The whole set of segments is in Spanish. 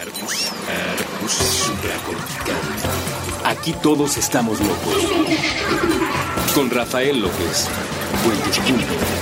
Arbus, arbus supracortical. Aquí todos estamos locos. Con Rafael López. Cuentos.mn.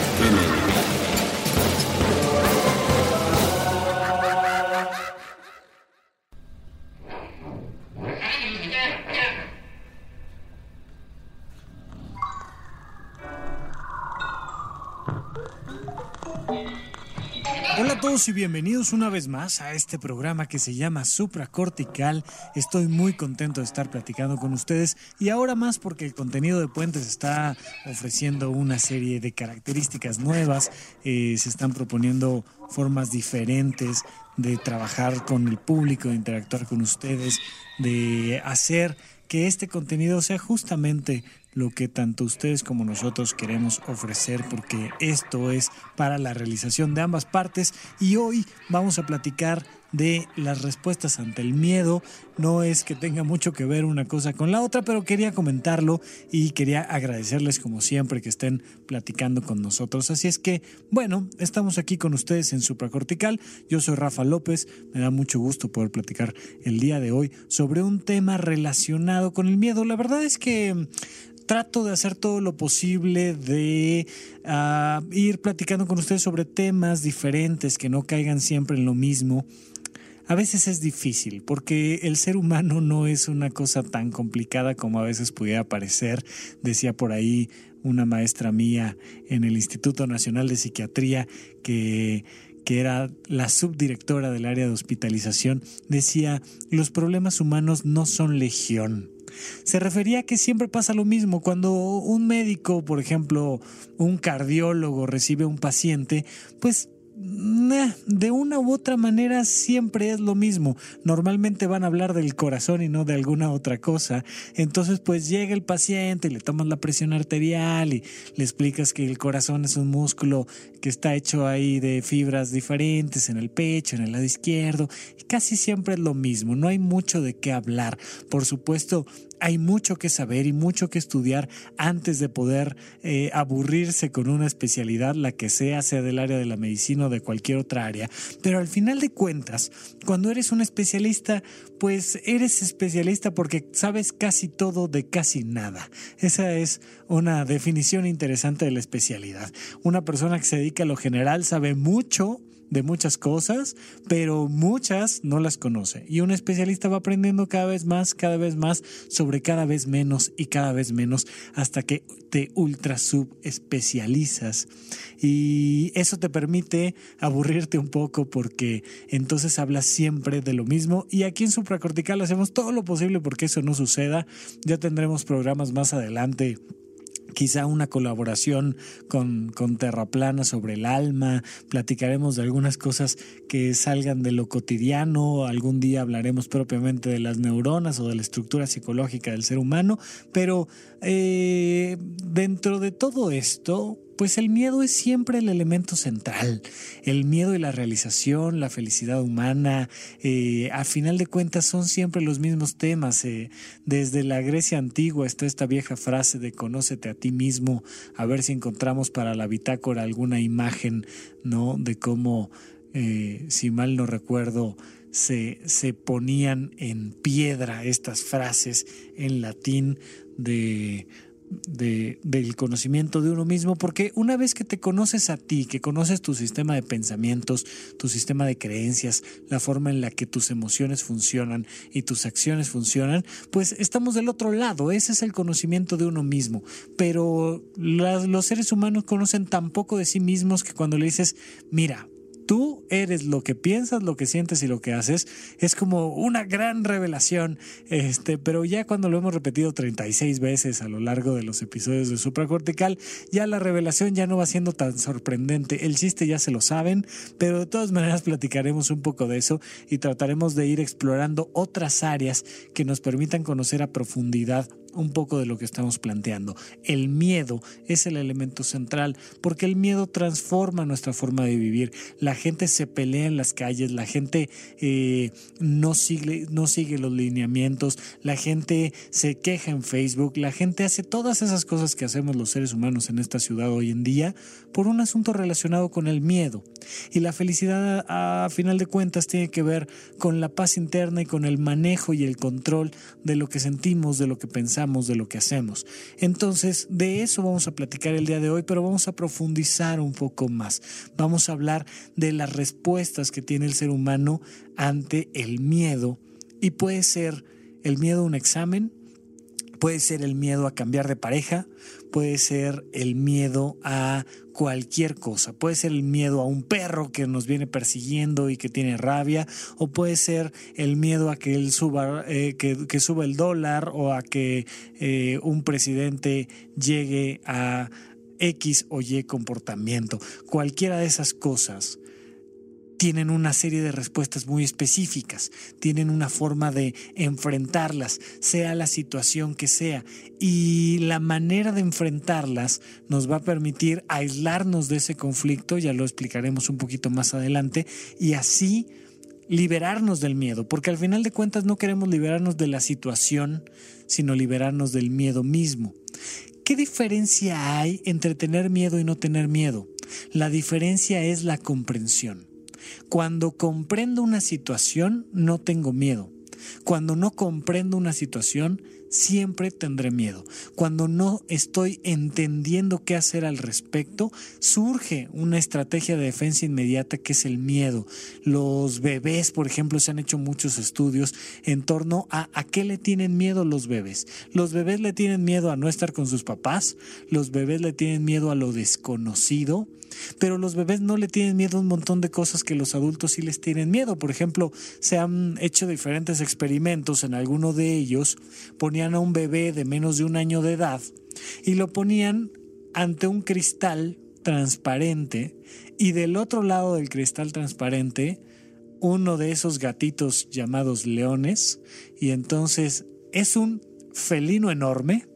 y bienvenidos una vez más a este programa que se llama Supracortical. Estoy muy contento de estar platicando con ustedes y ahora más porque el contenido de Puentes está ofreciendo una serie de características nuevas, eh, se están proponiendo formas diferentes de trabajar con el público, de interactuar con ustedes, de hacer que este contenido sea justamente lo que tanto ustedes como nosotros queremos ofrecer porque esto es para la realización de ambas partes y hoy vamos a platicar de las respuestas ante el miedo. No es que tenga mucho que ver una cosa con la otra, pero quería comentarlo y quería agradecerles como siempre que estén platicando con nosotros. Así es que, bueno, estamos aquí con ustedes en Supracortical. Yo soy Rafa López. Me da mucho gusto poder platicar el día de hoy sobre un tema relacionado con el miedo. La verdad es que trato de hacer todo lo posible de ah, ir platicando con ustedes sobre temas diferentes que no caigan siempre en lo mismo. A veces es difícil porque el ser humano no es una cosa tan complicada como a veces pudiera parecer, decía por ahí una maestra mía en el Instituto Nacional de Psiquiatría que que era la subdirectora del área de hospitalización, decía, los problemas humanos no son legión. Se refería a que siempre pasa lo mismo. Cuando un médico, por ejemplo, un cardiólogo recibe a un paciente, pues de una u otra manera siempre es lo mismo. Normalmente van a hablar del corazón y no de alguna otra cosa. Entonces pues llega el paciente y le tomas la presión arterial y le explicas que el corazón es un músculo que está hecho ahí de fibras diferentes en el pecho, en el lado izquierdo. Y casi siempre es lo mismo. No hay mucho de qué hablar. Por supuesto, hay mucho que saber y mucho que estudiar antes de poder eh, aburrirse con una especialidad, la que sea, sea del área de la medicina o de cualquier otra área. Pero al final de cuentas, cuando eres un especialista, pues eres especialista porque sabes casi todo de casi nada. Esa es una definición interesante de la especialidad. Una persona que se dedica a lo general sabe mucho de muchas cosas, pero muchas no las conoce. Y un especialista va aprendiendo cada vez más, cada vez más, sobre cada vez menos y cada vez menos, hasta que te ultra subespecializas. Y eso te permite aburrirte un poco porque entonces hablas siempre de lo mismo. Y aquí en Supracortical hacemos todo lo posible porque eso no suceda. Ya tendremos programas más adelante quizá una colaboración con, con Terraplana sobre el alma, platicaremos de algunas cosas que salgan de lo cotidiano, algún día hablaremos propiamente de las neuronas o de la estructura psicológica del ser humano, pero eh, dentro de todo esto, pues el miedo es siempre el elemento central. El miedo y la realización, la felicidad humana, eh, a final de cuentas son siempre los mismos temas. Eh. Desde la Grecia antigua está esta vieja frase de conócete a ti mismo, a ver si encontramos para la bitácora alguna imagen, ¿no? De cómo, eh, si mal no recuerdo, se, se ponían en piedra estas frases en latín de de, del conocimiento de uno mismo, porque una vez que te conoces a ti, que conoces tu sistema de pensamientos, tu sistema de creencias, la forma en la que tus emociones funcionan y tus acciones funcionan, pues estamos del otro lado, ese es el conocimiento de uno mismo, pero los seres humanos conocen tan poco de sí mismos que cuando le dices, mira, tú eres lo que piensas, lo que sientes y lo que haces, es como una gran revelación. Este, pero ya cuando lo hemos repetido 36 veces a lo largo de los episodios de Supracortical, ya la revelación ya no va siendo tan sorprendente. El chiste ya se lo saben, pero de todas maneras platicaremos un poco de eso y trataremos de ir explorando otras áreas que nos permitan conocer a profundidad un poco de lo que estamos planteando. El miedo es el elemento central porque el miedo transforma nuestra forma de vivir. La gente se pelea en las calles, la gente eh, no, sigue, no sigue los lineamientos, la gente se queja en Facebook, la gente hace todas esas cosas que hacemos los seres humanos en esta ciudad hoy en día por un asunto relacionado con el miedo. Y la felicidad a final de cuentas tiene que ver con la paz interna y con el manejo y el control de lo que sentimos, de lo que pensamos, de lo que hacemos. Entonces, de eso vamos a platicar el día de hoy, pero vamos a profundizar un poco más. Vamos a hablar de las respuestas que tiene el ser humano ante el miedo y puede ser el miedo a un examen, puede ser el miedo a cambiar de pareja, puede ser el miedo a cualquier cosa. Puede ser el miedo a un perro que nos viene persiguiendo y que tiene rabia, o puede ser el miedo a que él suba, eh, que, suba el dólar o a que eh, un presidente llegue a X o Y comportamiento. Cualquiera de esas cosas tienen una serie de respuestas muy específicas, tienen una forma de enfrentarlas, sea la situación que sea. Y la manera de enfrentarlas nos va a permitir aislarnos de ese conflicto, ya lo explicaremos un poquito más adelante, y así liberarnos del miedo, porque al final de cuentas no queremos liberarnos de la situación, sino liberarnos del miedo mismo. ¿Qué diferencia hay entre tener miedo y no tener miedo? La diferencia es la comprensión. Cuando comprendo una situación, no tengo miedo. Cuando no comprendo una situación, siempre tendré miedo. Cuando no estoy entendiendo qué hacer al respecto, surge una estrategia de defensa inmediata que es el miedo. Los bebés, por ejemplo, se han hecho muchos estudios en torno a a qué le tienen miedo los bebés. Los bebés le tienen miedo a no estar con sus papás, los bebés le tienen miedo a lo desconocido, pero los bebés no le tienen miedo a un montón de cosas que los adultos sí les tienen miedo. Por ejemplo, se han hecho diferentes experimentos, en alguno de ellos a un bebé de menos de un año de edad y lo ponían ante un cristal transparente y del otro lado del cristal transparente uno de esos gatitos llamados leones. Y entonces es un felino enorme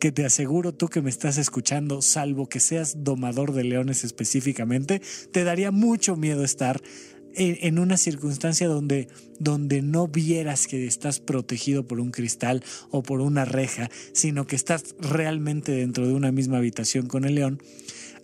que te aseguro tú que me estás escuchando, salvo que seas domador de leones específicamente, te daría mucho miedo estar en, una circunstancia donde, donde no vieras que estás protegido por un cristal o por una reja, sino que estás realmente dentro de una misma habitación con el león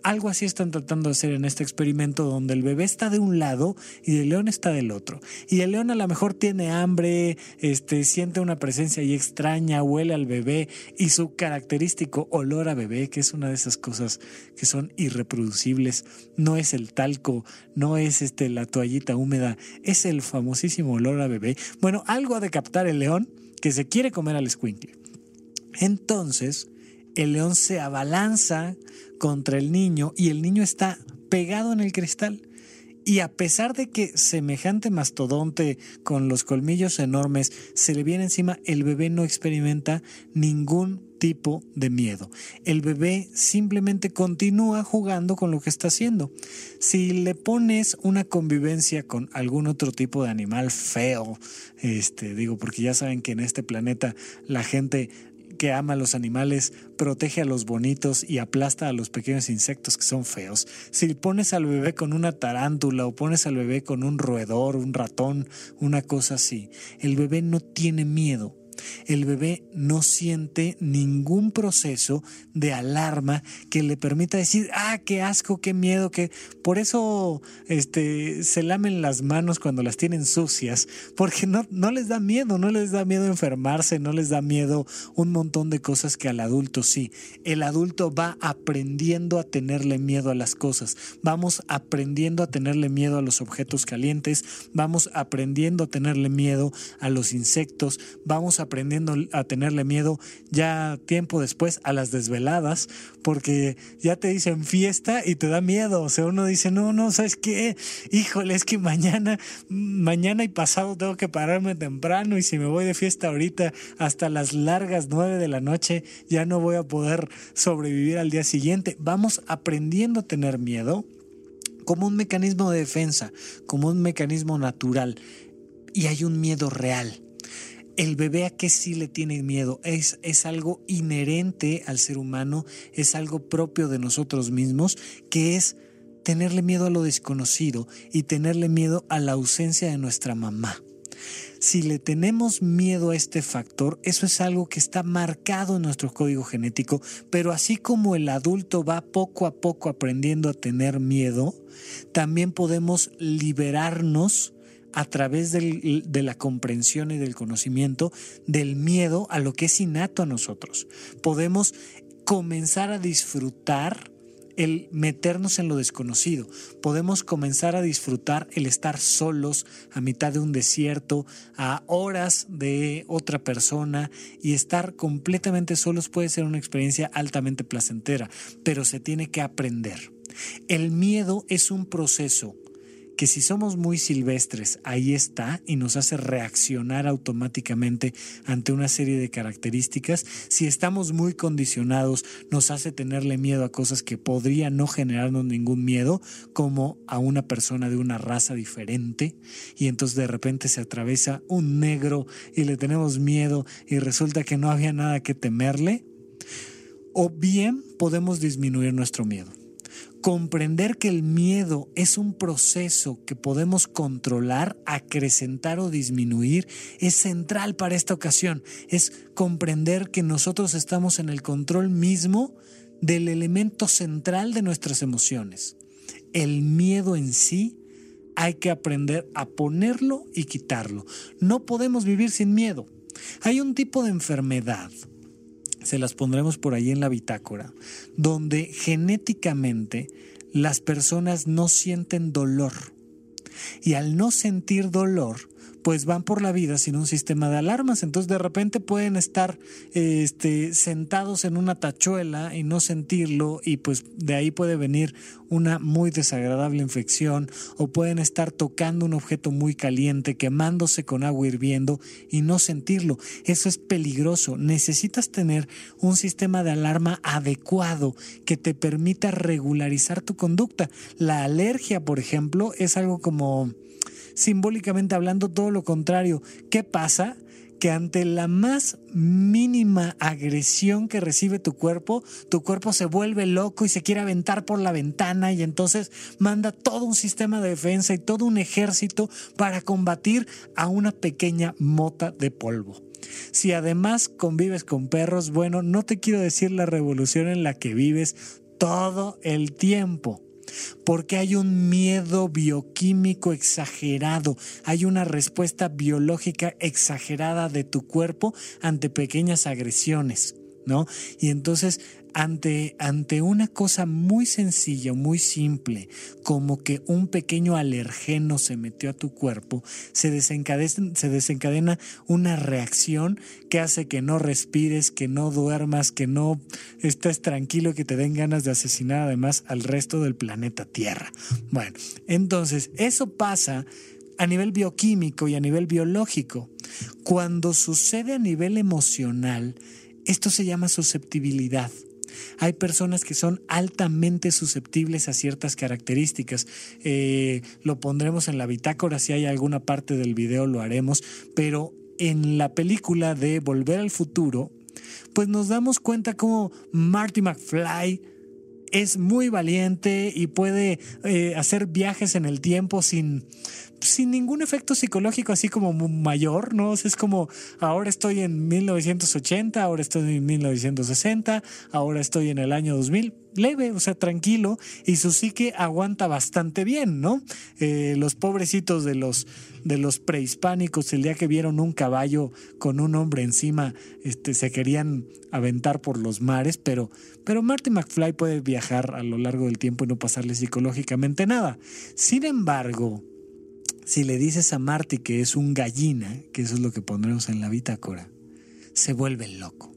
algo así están tratando de hacer en este experimento donde el bebé está de un lado y el león está del otro. Y el león a lo mejor tiene hambre, este, siente una presencia extraña, huele al bebé y su característico olor a bebé, que es una de esas cosas que son irreproducibles, no es el talco, no es este, la toallita húmeda, es el famosísimo olor a bebé. Bueno, algo ha de captar el león que se quiere comer al squinkle. Entonces, el león se abalanza contra el niño y el niño está pegado en el cristal. Y a pesar de que semejante mastodonte con los colmillos enormes se le viene encima, el bebé no experimenta ningún tipo de miedo. El bebé simplemente continúa jugando con lo que está haciendo. Si le pones una convivencia con algún otro tipo de animal feo, este digo porque ya saben que en este planeta la gente que ama a los animales, protege a los bonitos y aplasta a los pequeños insectos que son feos. Si pones al bebé con una tarántula o pones al bebé con un roedor, un ratón, una cosa así, el bebé no tiene miedo el bebé no siente ningún proceso de alarma que le permita decir, ah, qué asco, qué miedo, que por eso este, se lamen las manos cuando las tienen sucias, porque no, no les da miedo, no les da miedo enfermarse, no les da miedo un montón de cosas que al adulto sí. El adulto va aprendiendo a tenerle miedo a las cosas, vamos aprendiendo a tenerle miedo a los objetos calientes, vamos aprendiendo a tenerle miedo a los insectos, vamos a aprendiendo a tenerle miedo ya tiempo después a las desveladas, porque ya te dicen fiesta y te da miedo. O sea, uno dice, no, no, ¿sabes qué? Híjole, es que mañana, mañana y pasado tengo que pararme temprano y si me voy de fiesta ahorita hasta las largas nueve de la noche, ya no voy a poder sobrevivir al día siguiente. Vamos aprendiendo a tener miedo como un mecanismo de defensa, como un mecanismo natural. Y hay un miedo real el bebé a qué sí le tiene miedo. Es, es algo inherente al ser humano, es algo propio de nosotros mismos, que es tenerle miedo a lo desconocido y tenerle miedo a la ausencia de nuestra mamá. Si le tenemos miedo a este factor, eso es algo que está marcado en nuestro código genético, pero así como el adulto va poco a poco aprendiendo a tener miedo, también podemos liberarnos a través de la comprensión y del conocimiento del miedo a lo que es innato a nosotros. Podemos comenzar a disfrutar el meternos en lo desconocido. Podemos comenzar a disfrutar el estar solos a mitad de un desierto, a horas de otra persona y estar completamente solos puede ser una experiencia altamente placentera, pero se tiene que aprender. El miedo es un proceso que si somos muy silvestres, ahí está y nos hace reaccionar automáticamente ante una serie de características. Si estamos muy condicionados, nos hace tenerle miedo a cosas que podrían no generarnos ningún miedo, como a una persona de una raza diferente, y entonces de repente se atraviesa un negro y le tenemos miedo y resulta que no había nada que temerle. O bien podemos disminuir nuestro miedo. Comprender que el miedo es un proceso que podemos controlar, acrecentar o disminuir es central para esta ocasión. Es comprender que nosotros estamos en el control mismo del elemento central de nuestras emociones. El miedo en sí hay que aprender a ponerlo y quitarlo. No podemos vivir sin miedo. Hay un tipo de enfermedad se las pondremos por ahí en la bitácora, donde genéticamente las personas no sienten dolor. Y al no sentir dolor, pues van por la vida sin un sistema de alarmas. Entonces de repente pueden estar este, sentados en una tachuela y no sentirlo y pues de ahí puede venir una muy desagradable infección o pueden estar tocando un objeto muy caliente, quemándose con agua hirviendo y no sentirlo. Eso es peligroso. Necesitas tener un sistema de alarma adecuado que te permita regularizar tu conducta. La alergia, por ejemplo, es algo como simbólicamente hablando todo lo contrario. ¿Qué pasa? que ante la más mínima agresión que recibe tu cuerpo, tu cuerpo se vuelve loco y se quiere aventar por la ventana y entonces manda todo un sistema de defensa y todo un ejército para combatir a una pequeña mota de polvo. Si además convives con perros, bueno, no te quiero decir la revolución en la que vives todo el tiempo porque hay un miedo bioquímico exagerado, hay una respuesta biológica exagerada de tu cuerpo ante pequeñas agresiones. ¿No? Y entonces ante, ante una cosa muy sencilla, muy simple, como que un pequeño alergeno se metió a tu cuerpo, se desencadena, se desencadena una reacción que hace que no respires, que no duermas, que no estés tranquilo, que te den ganas de asesinar además al resto del planeta Tierra. Bueno, entonces eso pasa a nivel bioquímico y a nivel biológico. Cuando sucede a nivel emocional, esto se llama susceptibilidad. Hay personas que son altamente susceptibles a ciertas características. Eh, lo pondremos en la bitácora, si hay alguna parte del video lo haremos, pero en la película de Volver al Futuro, pues nos damos cuenta cómo Marty McFly es muy valiente y puede eh, hacer viajes en el tiempo sin, sin ningún efecto psicológico así como mayor, ¿no? es como ahora estoy en 1980, ahora estoy en 1960, ahora estoy en el año 2000, leve, o sea, tranquilo, y su psique aguanta bastante bien, ¿no? Eh, los pobrecitos de los, de los prehispánicos, el día que vieron un caballo con un hombre encima, este, se querían aventar por los mares, pero, pero Marty McFly puede viajar a lo largo del tiempo y no pasarle psicológicamente nada. Sin embargo, si le dices a Marty que es un gallina, que eso es lo que pondremos en la bitácora, se vuelve loco.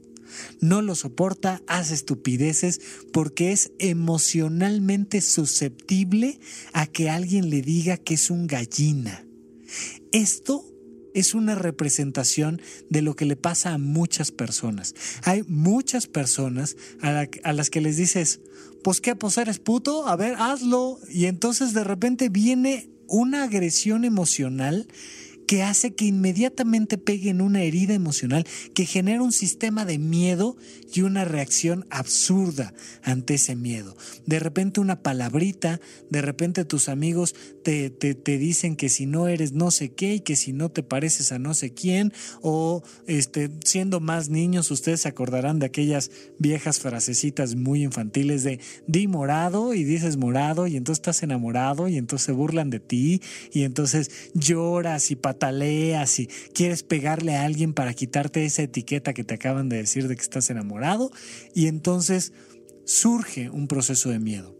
No lo soporta, hace estupideces porque es emocionalmente susceptible a que alguien le diga que es un gallina. Esto es una representación de lo que le pasa a muchas personas. Hay muchas personas a, las que les dices, pues qué, pues eres puto, a ver, hazlo. Y entonces de repente viene una agresión emocional que hace que inmediatamente pegue en una herida emocional que genera un sistema de miedo y una reacción absurda ante ese miedo. De repente una palabrita, de repente tus amigos te, te, dicen que si no eres no sé qué y que si no te pareces a no sé quién, o este, siendo más niños ustedes se acordarán de aquellas viejas frasecitas muy infantiles de di morado y dices morado y entonces estás enamorado y entonces se burlan de ti y entonces lloras y pataleas quieres pegarle a alguien para quitarte esa etiqueta que te acaban de decir de que estás enamorado y entonces surge un proceso de miedo.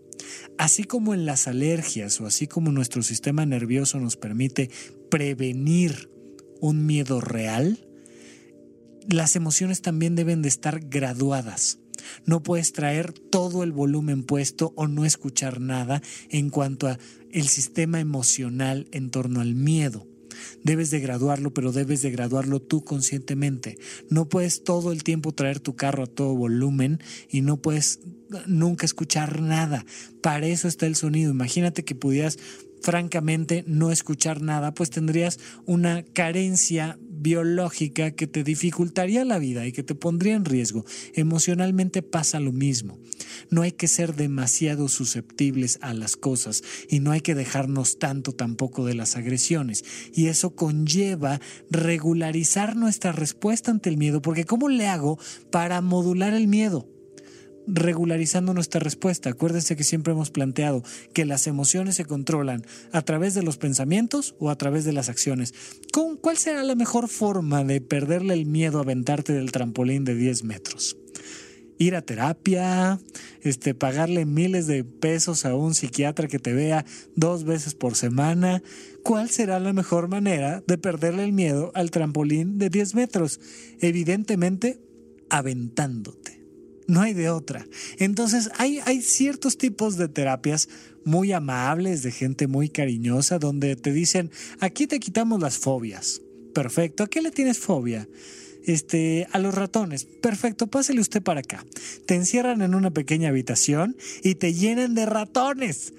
Así como en las alergias o así como nuestro sistema nervioso nos permite prevenir un miedo real, las emociones también deben de estar graduadas. No puedes traer todo el volumen puesto o no escuchar nada en cuanto a el sistema emocional en torno al miedo. Debes de graduarlo, pero debes de graduarlo tú conscientemente. No puedes todo el tiempo traer tu carro a todo volumen y no puedes nunca escuchar nada. Para eso está el sonido. Imagínate que pudieras francamente no escuchar nada, pues tendrías una carencia biológica que te dificultaría la vida y que te pondría en riesgo. Emocionalmente pasa lo mismo. No hay que ser demasiado susceptibles a las cosas y no hay que dejarnos tanto tampoco de las agresiones. Y eso conlleva regularizar nuestra respuesta ante el miedo, porque ¿cómo le hago para modular el miedo? Regularizando nuestra respuesta. Acuérdense que siempre hemos planteado que las emociones se controlan a través de los pensamientos o a través de las acciones. ¿Cuál será la mejor forma de perderle el miedo a aventarte del trampolín de 10 metros? ir a terapia, este, pagarle miles de pesos a un psiquiatra que te vea dos veces por semana. ¿Cuál será la mejor manera de perderle el miedo al trampolín de 10 metros? Evidentemente, aventándote. No hay de otra. Entonces hay, hay ciertos tipos de terapias muy amables, de gente muy cariñosa, donde te dicen, aquí te quitamos las fobias. Perfecto, ¿a qué le tienes fobia? Este, a los ratones. Perfecto, pásele usted para acá. Te encierran en una pequeña habitación y te llenan de ratones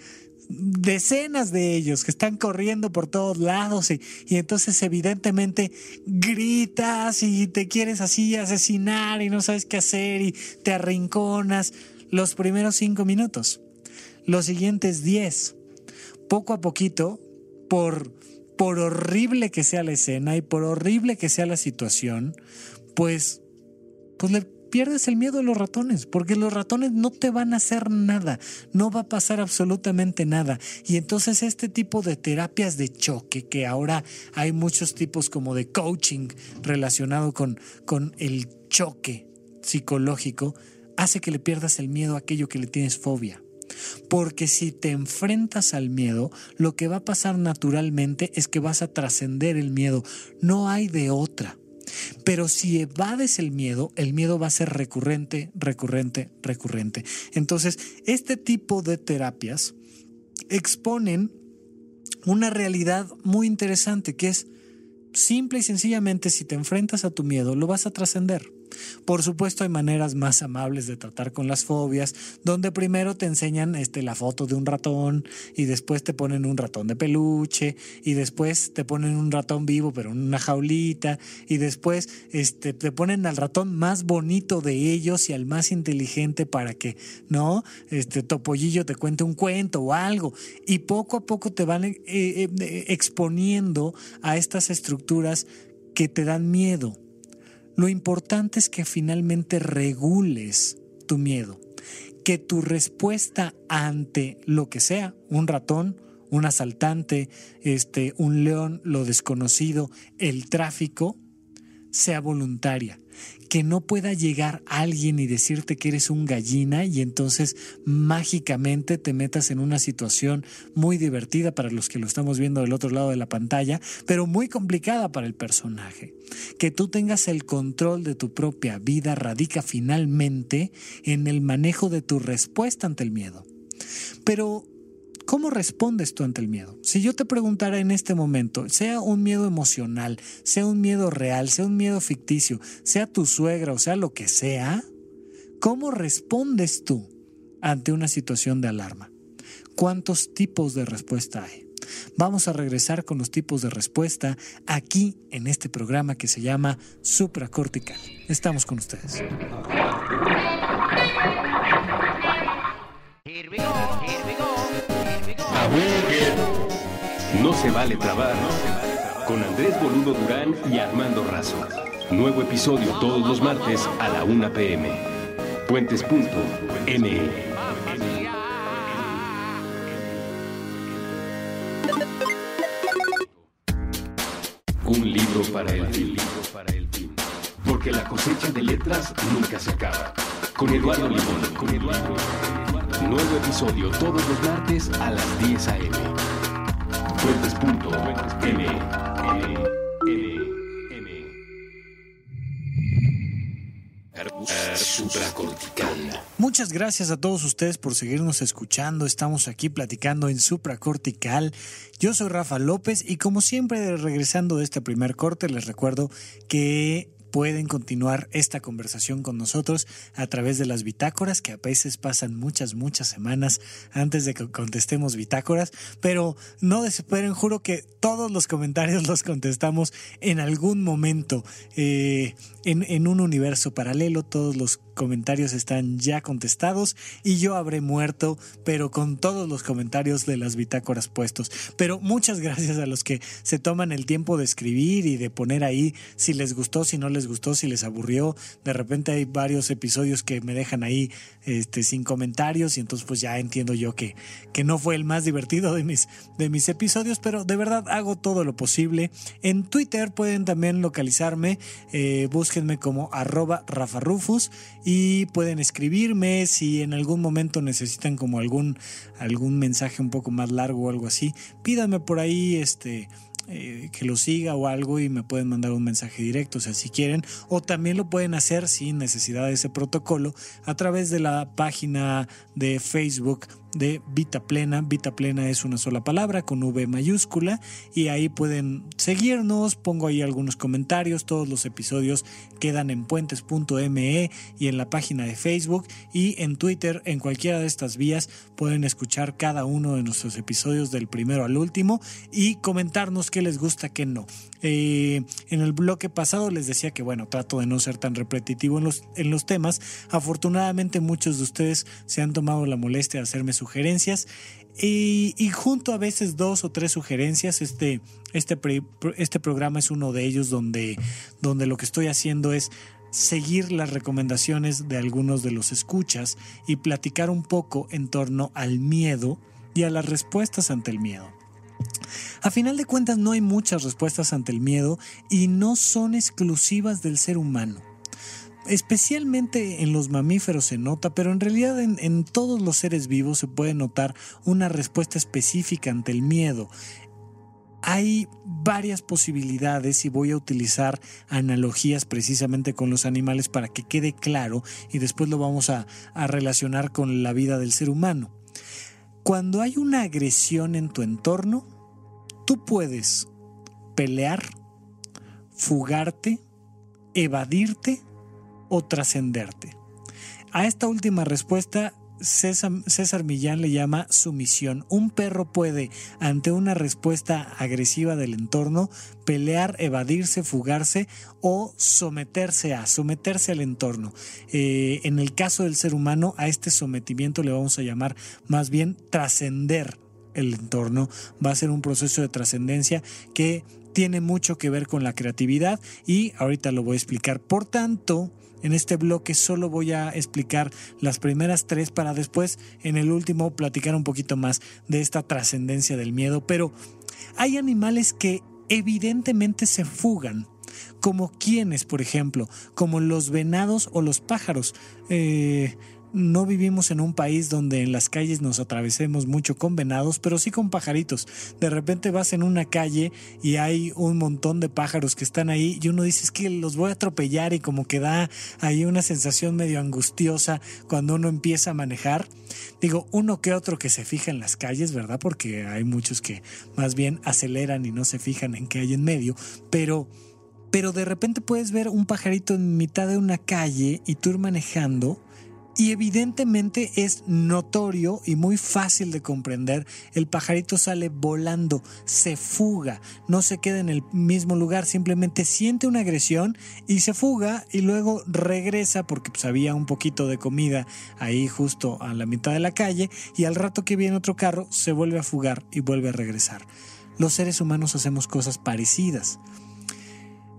decenas de ellos que están corriendo por todos lados y, entonces evidentemente gritas y te quieres así asesinar y no sabes qué hacer y te arrinconas los primeros cinco minutos. Los siguientes diez, poco a poquito, por, por horrible que sea la escena y por horrible que sea la situación, pues, pues le pierdes el miedo a los ratones, porque los ratones no te van a hacer nada, no va a pasar absolutamente nada. Y entonces este tipo de terapias de choque, que ahora hay muchos tipos como de coaching relacionado con, con el choque psicológico, hace que le pierdas el miedo a aquello que le tienes fobia. Porque si te enfrentas al miedo, lo que va a pasar naturalmente es que vas a trascender el miedo. No hay de otra. Pero si evades el miedo, el miedo va a ser recurrente, recurrente, recurrente. Entonces, este tipo de terapias exponen una realidad muy interesante que es simple y sencillamente si te enfrentas a tu miedo, lo vas a trascender. Por supuesto hay maneras más amables de tratar con las fobias, donde primero te enseñan este, la foto de un ratón y después te ponen un ratón de peluche y después te ponen un ratón vivo pero en una jaulita y después este, te ponen al ratón más bonito de ellos y al más inteligente para que, ¿no? Este Topollillo te cuente un cuento o algo y poco a poco te van eh, eh, exponiendo a estas estructuras que te dan miedo lo importante es que finalmente regules tu miedo, que tu respuesta ante lo que sea, un ratón, un asaltante, este, un león, lo desconocido, el tráfico, sea voluntaria, que no pueda llegar alguien y decirte que eres un gallina y entonces mágicamente te metas en una situación muy divertida para los que lo estamos viendo del otro lado de la pantalla, pero muy complicada para el personaje. Que tú tengas el control de tu propia vida radica finalmente en el manejo de tu respuesta ante el miedo. Pero ¿Cómo respondes tú ante el miedo? Si yo te preguntara en este momento, sea un miedo emocional, sea un miedo real, sea un miedo ficticio, sea tu suegra o sea lo que sea, ¿cómo respondes tú ante una situación de alarma? ¿Cuántos tipos de respuesta hay? Vamos a regresar con los tipos de respuesta aquí en este programa que se llama supracortical. Estamos con ustedes. No se vale trabar. Con Andrés Boludo Durán y Armando Razo. Nuevo episodio todos los martes a la 1 pm. Puentes.me. Un libro para el fin. Porque la cosecha de letras nunca se acaba. Con Eduardo Limón. Con Eduardo. Nuevo episodio todos los martes a las 10 a.m. Fuentes.m. Muchas gracias a todos ustedes por seguirnos escuchando. Estamos aquí platicando en supracortical. Yo soy Rafa López y como siempre regresando de este primer corte les recuerdo que pueden continuar esta conversación con nosotros a través de las bitácoras, que a veces pasan muchas, muchas semanas antes de que contestemos bitácoras, pero no desesperen, juro que todos los comentarios los contestamos en algún momento. Eh, en, en un universo paralelo, todos los comentarios están ya contestados y yo habré muerto, pero con todos los comentarios de las bitácoras puestos. Pero muchas gracias a los que se toman el tiempo de escribir y de poner ahí si les gustó, si no les gustó, si les aburrió. De repente hay varios episodios que me dejan ahí este, sin comentarios y entonces pues ya entiendo yo que, que no fue el más divertido de mis, de mis episodios, pero de verdad hago todo lo posible. En Twitter pueden también localizarme, eh, búsquenme como arroba Rafa Rufus y pueden escribirme si en algún momento necesitan como algún, algún mensaje un poco más largo o algo así, pídanme por ahí este eh, que lo siga o algo y me pueden mandar un mensaje directo, o sea, si quieren, o también lo pueden hacer sin necesidad de ese protocolo a través de la página de Facebook de Vita Plena. Vita Plena es una sola palabra con V mayúscula y ahí pueden seguirnos, pongo ahí algunos comentarios, todos los episodios quedan en puentes.me y en la página de Facebook y en Twitter, en cualquiera de estas vías pueden escuchar cada uno de nuestros episodios del primero al último y comentarnos qué les gusta, qué no. Eh, en el bloque pasado les decía que bueno, trato de no ser tan repetitivo en los, en los temas. Afortunadamente muchos de ustedes se han tomado la molestia de hacerme sugerencias y, junto a veces dos o tres sugerencias, este, este, este programa es uno de ellos donde, donde lo que estoy haciendo es seguir las recomendaciones de algunos de los escuchas y platicar un poco en torno al miedo y a las respuestas ante el miedo. A final de cuentas no hay muchas respuestas ante el miedo y no son exclusivas del ser humano. Especialmente en los mamíferos se nota, pero en realidad en, todos los seres vivos se puede notar una respuesta específica ante el miedo. Hay varias posibilidades y voy a utilizar analogías precisamente con los animales para que quede claro y después lo vamos a relacionar con la vida del ser humano. Cuando hay una agresión en tu entorno, Tú puedes pelear, fugarte, evadirte o trascenderte. A esta última respuesta César, Millán le llama sumisión. Un perro puede, ante una respuesta agresiva del entorno, pelear, evadirse, fugarse o someterse a, someterse al entorno. Eh, en el caso del ser humano, a este sometimiento le vamos a llamar más bien trascender el entorno, va a ser un proceso de trascendencia que tiene mucho que ver con la creatividad y ahorita lo voy a explicar. Por tanto, en este bloque solo voy a explicar las primeras tres para después en el último platicar un poquito más de esta trascendencia del miedo. Pero hay animales que evidentemente se fugan como quienes, por ejemplo, como los venados o los pájaros. Eh, no vivimos en un país donde en las calles nos atravesemos mucho con venados, pero sí con pajaritos. De repente vas en una calle y hay un montón de pájaros que están ahí y uno dice es que los voy a atropellar y como que da ahí una sensación medio angustiosa cuando uno empieza a manejar. Digo, uno que otro que se fija en las calles, ¿verdad? Porque hay muchos que más bien aceleran y no se fijan en qué hay en medio, pero pero de repente puedes ver un pajarito en mitad de una calle y tú ir manejando Y evidentemente es notorio y muy fácil de comprender. El pajarito sale volando, se fuga, no se queda en el mismo lugar, simplemente siente una agresión y se fuga y luego regresa porque pues, había un poquito de comida ahí justo a la mitad de la calle y al rato que viene otro carro se vuelve a fugar y vuelve a regresar. Los seres humanos hacemos cosas parecidas.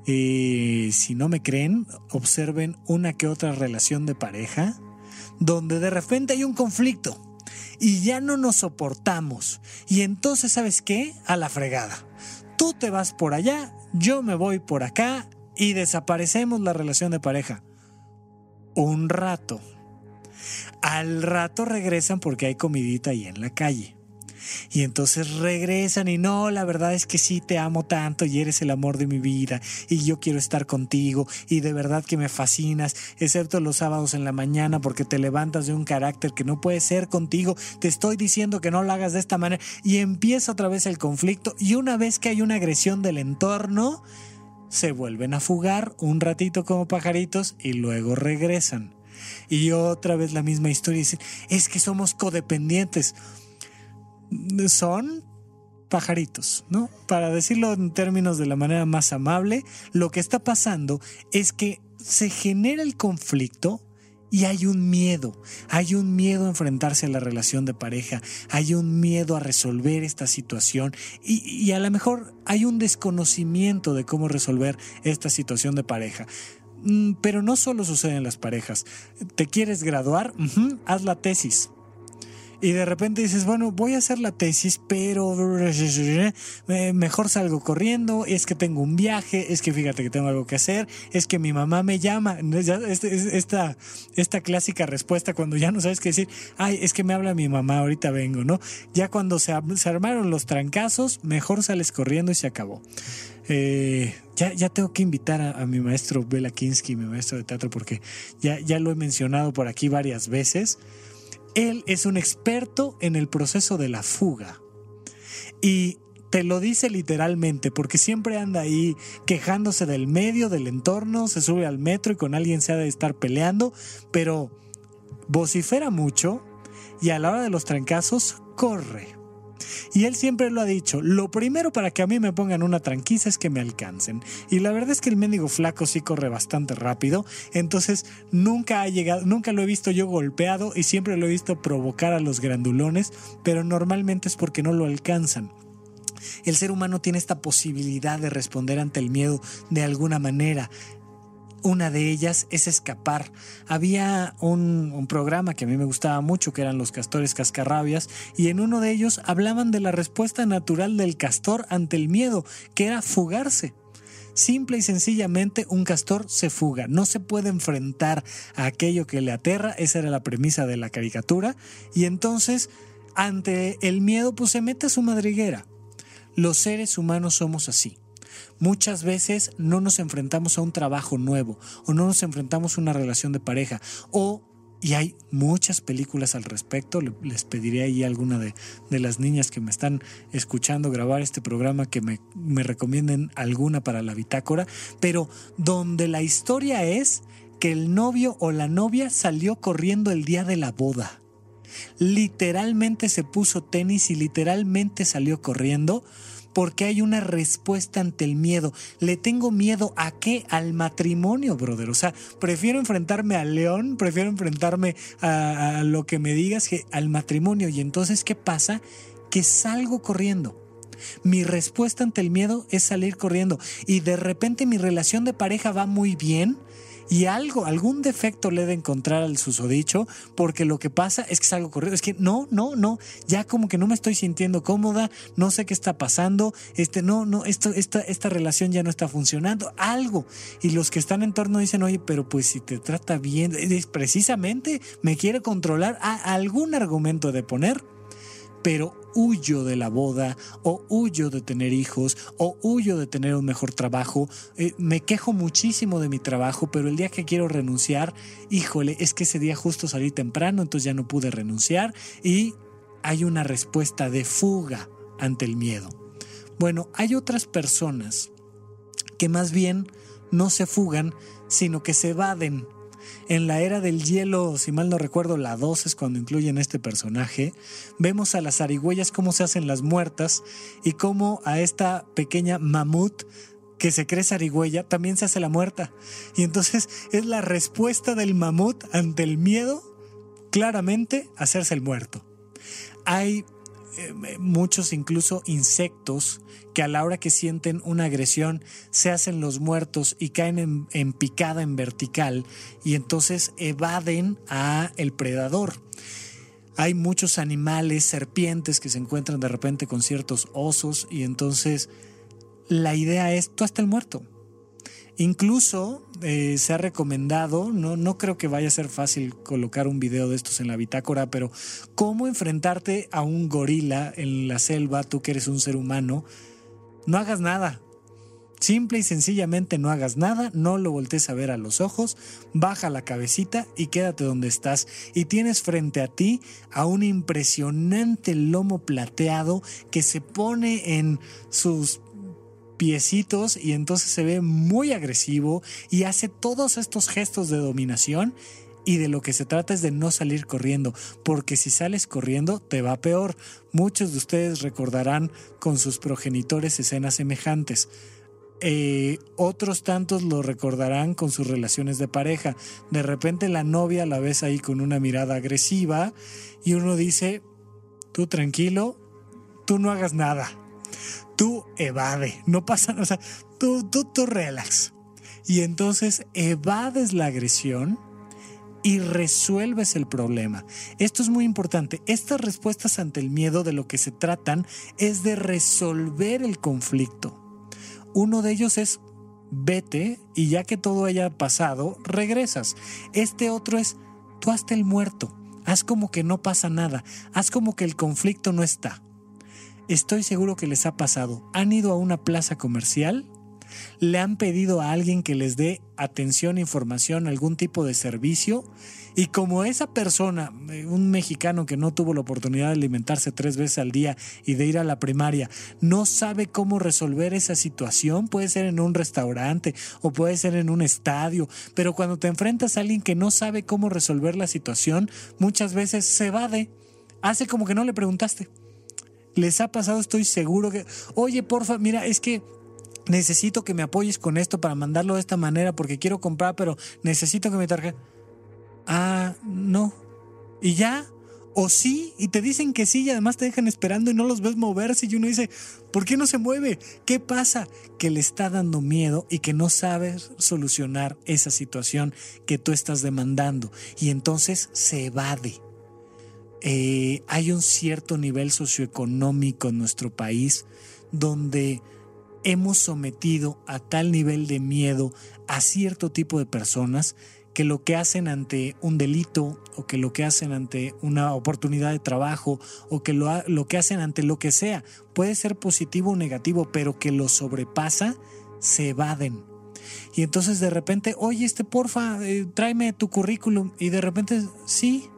Eh, si no me creen, observen una que otra relación de pareja donde de repente hay un conflicto y ya no nos soportamos. Y entonces, ¿sabes qué? A la fregada. Tú te vas por allá, yo me voy por acá y desaparecemos la relación de pareja. Un rato. Al rato regresan porque hay comidita ahí en la calle. Y entonces regresan y no, la verdad es que sí te amo tanto y eres el amor de mi vida y yo quiero estar contigo y de verdad que me fascinas, excepto los sábados en la mañana porque te levantas de un carácter que no puede ser contigo, te estoy diciendo que no lo hagas de esta manera y empieza otra vez el conflicto y una vez que hay una agresión del entorno, se vuelven a fugar un ratito como pajaritos y luego regresan. Y otra vez la misma historia, es que somos codependientes son pajaritos, ¿no? Para decirlo en términos de la manera más amable, lo que está pasando es que se genera el conflicto y hay un miedo, hay un miedo a enfrentarse a la relación de pareja, hay un miedo a resolver esta situación y, a lo mejor hay un desconocimiento de cómo resolver esta situación de pareja. Mm, pero no solo sucede en las parejas. ¿Te quieres graduar? haz la tesis y de repente dices, bueno, voy a hacer la tesis, pero mejor salgo corriendo, es que tengo un viaje, es que fíjate que tengo algo que hacer, es que mi mamá me llama. Esta, esta clásica respuesta cuando ya no sabes qué decir, ay, es que me habla mi mamá, ahorita vengo, ¿no? Ya cuando se, armaron los trancazos, mejor sales corriendo y se acabó. Eh, ya, ya, tengo que invitar a, mi maestro Bela Kinsky, mi maestro de teatro, porque ya, ya lo he mencionado por aquí varias veces. Él es un experto en el proceso de la fuga. Y te lo dice literalmente, porque siempre anda ahí quejándose del medio, del entorno, se sube al metro y con alguien se ha de estar peleando, pero vocifera mucho y a la hora de los trancazos corre. Y él siempre lo ha dicho, lo primero para que a mí me pongan una tranquiza es que me alcancen. Y la verdad es que el mendigo flaco sí corre bastante rápido, entonces nunca ha llegado, nunca lo he visto yo golpeado y siempre lo he visto provocar a los grandulones, pero normalmente es porque no lo alcanzan. El ser humano tiene esta posibilidad de responder ante el miedo de alguna manera. Una de ellas es escapar. Había un, programa que a mí me gustaba mucho, que eran los castores cascarrabias, y en uno de ellos hablaban de la respuesta natural del castor ante el miedo, que era fugarse. Simple y sencillamente un castor se fuga, no se puede enfrentar a aquello que le aterra, esa era la premisa de la caricatura, y entonces ante el miedo pues se mete a su madriguera. Los seres humanos somos así. Muchas veces no nos enfrentamos a un trabajo nuevo o no nos enfrentamos a una relación de pareja o y hay muchas películas al respecto. Les pediré ahí a alguna de, las niñas que me están escuchando grabar este programa que me, me, recomienden alguna para la bitácora, pero donde la historia es que el novio o la novia salió corriendo el día de la boda. Literalmente se puso tenis y literalmente salió corriendo porque hay una respuesta ante el miedo. Le tengo miedo a qué? Al matrimonio, brother. O sea, prefiero enfrentarme al león, prefiero enfrentarme a, lo que me digas que al matrimonio. Y entonces, ¿qué pasa? Que salgo corriendo. Mi respuesta ante el miedo es salir corriendo. Y de repente mi relación de pareja va muy bien y algo, algún defecto le he de encontrar al susodicho, porque lo que pasa es que salgo corriendo. Es que no, no, no, ya como que no me estoy sintiendo cómoda, no sé qué está pasando, este, no, no, esto, esta, esta relación ya no está funcionando, algo. Y los que están en torno dicen, oye, pero pues si te trata bien, precisamente me quiere controlar, a algún argumento de poner pero huyo de la boda o huyo de tener hijos o huyo de tener un mejor trabajo. Eh, me quejo muchísimo de mi trabajo, pero el día que quiero renunciar, híjole, es que ese día justo salí temprano, entonces ya no pude renunciar y hay una respuesta de fuga ante el miedo. Bueno, hay otras personas que más bien no se fugan, sino que se evaden en la era del hielo, si mal no recuerdo, la 2 es cuando incluyen este personaje, vemos a las zarigüeyas cómo se hacen las muertas y cómo a esta pequeña mamut que se cree zarigüeya también se hace la muerta. Y entonces es la respuesta del mamut ante el miedo, claramente hacerse el muerto. Hay muchos incluso insectos que a la hora que sienten una agresión se hacen los muertos y caen en, picada en vertical y entonces evaden a el predador. Hay muchos animales, serpientes que se encuentran de repente con ciertos osos y entonces la idea es tú hasta el muerto. Incluso eh, se ha recomendado, no, no creo que vaya a ser fácil colocar un video de estos en la bitácora, pero cómo enfrentarte a un gorila en la selva, tú que eres un ser humano, no hagas nada. Simple y sencillamente no hagas nada, no lo voltees a ver a los ojos, baja la cabecita y quédate donde estás. Y tienes frente a ti a un impresionante lomo plateado que se pone en sus piecitos y entonces se ve muy agresivo y hace todos estos gestos de dominación y de lo que se trata es de no salir corriendo, porque si sales corriendo te va peor. Muchos de ustedes recordarán con sus progenitores escenas semejantes. Eh, otros tantos lo recordarán con sus relaciones de pareja. De repente la novia la ves ahí con una mirada agresiva y uno dice, tú tranquilo, tú no hagas nada tú evade, no pasa, o sea, tú, tú, tú relax. Y entonces evades la agresión y resuelves el problema. Esto es muy importante. Estas respuestas ante el miedo de lo que se tratan es de resolver el conflicto. Uno de ellos es vete y ya que todo haya pasado, regresas. Este otro es tú hazte el muerto. Haz como que no pasa nada. Haz como que el conflicto no está. Estoy seguro que les ha pasado. Han ido a una plaza comercial, le han pedido a alguien que les dé atención, información, algún tipo de servicio, y como esa persona, eh, un mexicano que no tuvo la oportunidad de alimentarse tres veces al día y de ir a la primaria, no sabe cómo resolver esa situación, puede ser en un restaurante o puede ser en un estadio, pero cuando te enfrentas a alguien que no sabe cómo resolver la situación, muchas veces se evade, hace como que no le preguntaste. Les ha pasado, estoy seguro que, oye, porfa, mira, es que necesito que me apoyes con esto para mandarlo de esta manera porque quiero comprar, pero necesito que me tarjeta. Ah, no. ¿Y ya? O sí, y te dicen que sí y además te dejan esperando y no los ves moverse y uno dice, ¿por qué no se mueve? ¿Qué pasa? Que le está dando miedo y que no sabes solucionar esa situación que tú estás demandando y entonces se evade. Eh, hay un cierto nivel socioeconómico en nuestro país donde hemos sometido a tal nivel de miedo a cierto tipo de personas que lo que hacen ante un delito o que lo que hacen ante una oportunidad de trabajo o que lo, lo que hacen ante lo que sea, puede ser positivo o negativo, pero que lo sobrepasa, se evaden. Y entonces de repente, oye, este porfa, eh, tráeme tu currículum. Y de repente, sí,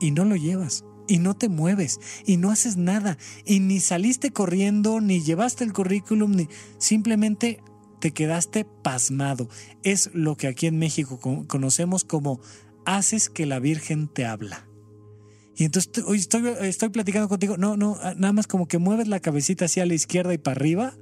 y no lo llevas y no te mueves y no haces nada y ni saliste corriendo ni llevaste el currículum ni simplemente te quedaste pasmado. Es lo que aquí en México conocemos como haces que la Virgen te habla. Y entonces hoy estoy, estoy platicando contigo, no, no, ah, nada más como que mueves la cabecita hacia la izquierda y para arriba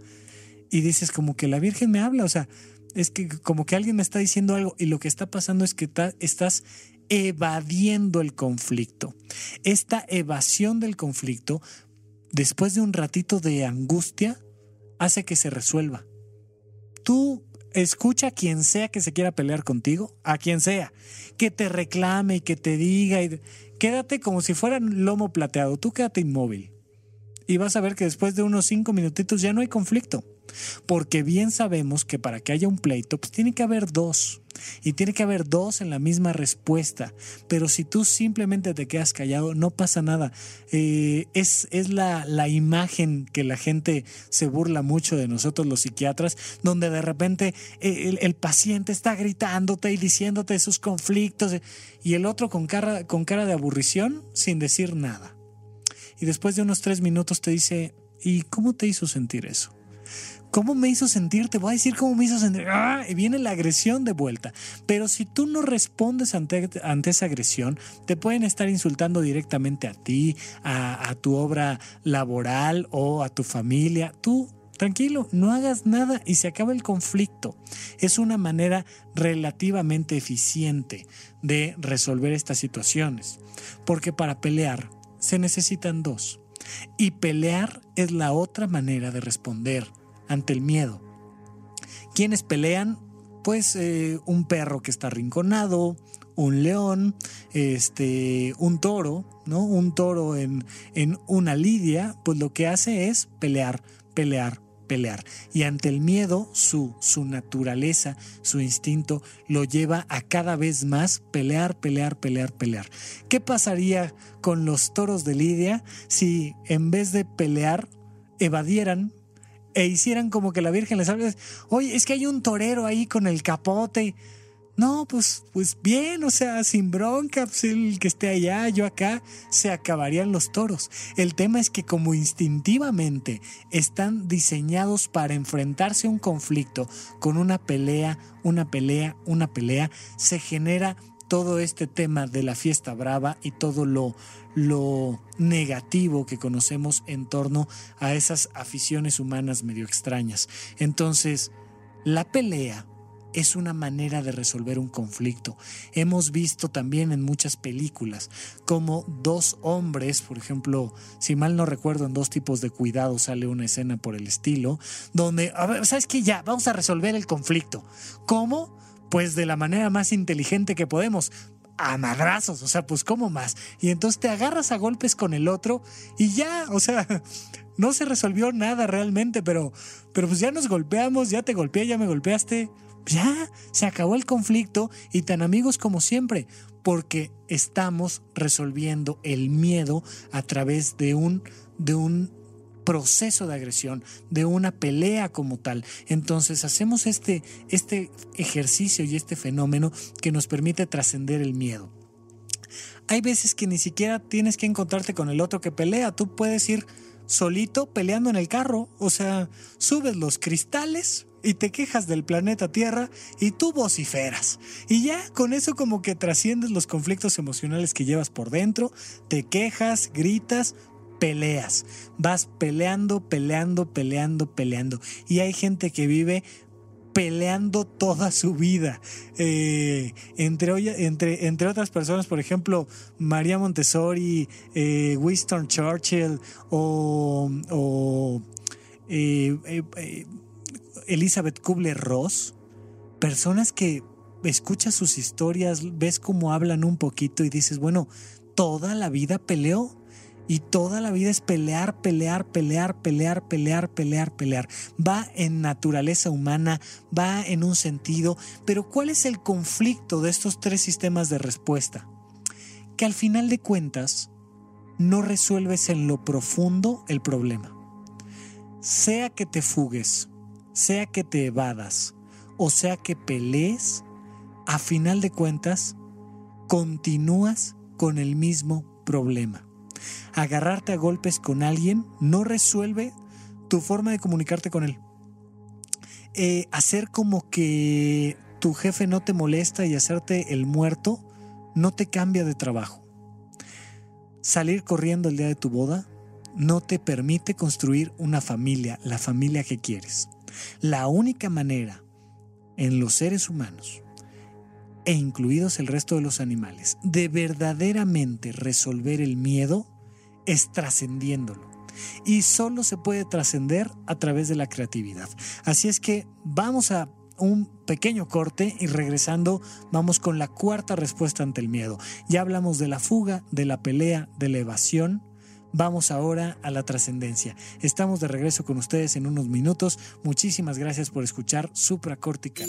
y dices como que la Virgen me habla, o sea, es que como que alguien me está diciendo algo y lo que está pasando es que estás evadiendo el conflicto. Esta evasión del conflicto, después de un ratito de angustia, hace que se resuelva. Tú escucha a quien sea que se quiera pelear contigo, a quien sea, que te reclame y que te diga, y quédate como si fuera lomo plateado, tú quédate inmóvil. Y vas a ver que después de unos cinco minutitos ya no hay conflicto. Porque bien sabemos que para que haya un pleito, pues tiene que haber dos. Y tiene que haber dos en la misma respuesta. Pero si tú simplemente te quedas callado, no pasa nada. Eh, es, es la, la, imagen que la gente se burla mucho de nosotros los psiquiatras, donde de repente eh, el, el paciente está gritándote y diciéndote sus conflictos y el otro con cara, con cara de aburrición sin decir nada. Y después de unos tres minutos te dice, ¿y cómo te hizo sentir eso? ¿Cómo me hizo sentir? Te voy a decir cómo me hizo sentir. ¡Ah! Y viene la agresión de vuelta. Pero si tú no respondes ante, esa agresión, te pueden estar insultando directamente a ti, a, a tu obra laboral o a tu familia. Tú Tranquilo, no hagas nada y se acaba el conflicto. Es una manera relativamente eficiente de resolver estas situaciones, porque para pelear se necesitan dos. Y pelear es la otra manera de responder ante el miedo. ¿Quiénes pelean? Pues eh, un perro que está arrinconado, un león, este, un toro, ¿no? Un toro en, en una lidia, pues lo que hace es pelear, pelear, pelear. Y ante el miedo, su, su naturaleza, su instinto, lo lleva a cada vez más pelear, pelear, pelear, pelear. ¿Qué pasaría con los toros de Lidia si en vez de pelear evadieran e hicieran como que la Virgen les habla, oye, es que hay un torero ahí con el capote. No, pues, pues bien, o sea, sin bronca, pues el que esté allá, yo acá, se acabarían los toros. El tema es que como instintivamente están diseñados para enfrentarse a un conflicto con una pelea, una pelea, una pelea, se genera todo este tema de la fiesta brava y todo lo, lo negativo que conocemos en torno a esas aficiones humanas medio extrañas. Entonces, la pelea es una manera de resolver un conflicto. Hemos visto también en muchas películas como dos hombres, por ejemplo, si mal no recuerdo, en dos tipos de cuidado sale una escena por el estilo, donde, a ¿sabes qué? Ya, vamos a resolver el conflicto. ¿Cómo? Pues de la manera más inteligente que podemos, a madrazos, o sea, pues ¿cómo más? Y entonces te agarras a golpes con el otro y ya, o sea, no se resolvió nada realmente, pero, pero pues ya nos golpeamos, ya te golpeé, ya me golpeaste, ya se acabó el conflicto y tan amigos como siempre, porque estamos resolviendo el miedo a través de un, de un proceso de agresión, de una pelea como tal. Entonces hacemos este, este ejercicio y este fenómeno que nos permite trascender el miedo. Hay veces que ni siquiera tienes que encontrarte con el otro que pelea, tú puedes ir solito peleando en el carro, o sea, subes los cristales, y te quejas del planeta Tierra y tú vociferas. Y ya con eso como que trasciendes los conflictos emocionales que llevas por dentro, te quejas, gritas, peleas. Vas peleando, peleando, peleando, peleando. Y hay gente que vive peleando toda su vida. Eh, entre, otras personas, por ejemplo, María Montessori, eh, Winston Churchill o, o eh, Elizabeth Kubler-Ross, personas que escuchas sus historias, ves cómo hablan un poquito y dices, bueno, toda la vida peleó. Y toda la vida es pelear, pelear, pelear, pelear, pelear, pelear, pelear. Va en naturaleza humana, va en un sentido. Pero ¿cuál es el conflicto de estos tres sistemas de respuesta? Que al final de cuentas no resuelves en lo profundo el problema. Sea que te fugues, sea que te evadas o sea que pelees, a final de cuentas, continúas con el mismo problema. Agarrarte a golpes con alguien no resuelve tu forma de comunicarte con él. Eh, hacer como que tu jefe no te molesta y hacerte el muerto no te cambia de trabajo. Salir corriendo el día de tu boda no te permite construir una familia, la familia que quieres. La única manera en los seres humanos, e incluidos el resto de los animales, de verdaderamente resolver el miedo es trascendiéndolo. Y solo se puede trascender a través de la creatividad. Así es que vamos a un pequeño corte y regresando vamos con la cuarta respuesta ante el miedo. Ya hablamos de la fuga, de la pelea, de la evasión Vamos ahora a la trascendencia. Estamos de regreso con ustedes en unos minutos. Muchísimas gracias por escuchar Supracortical.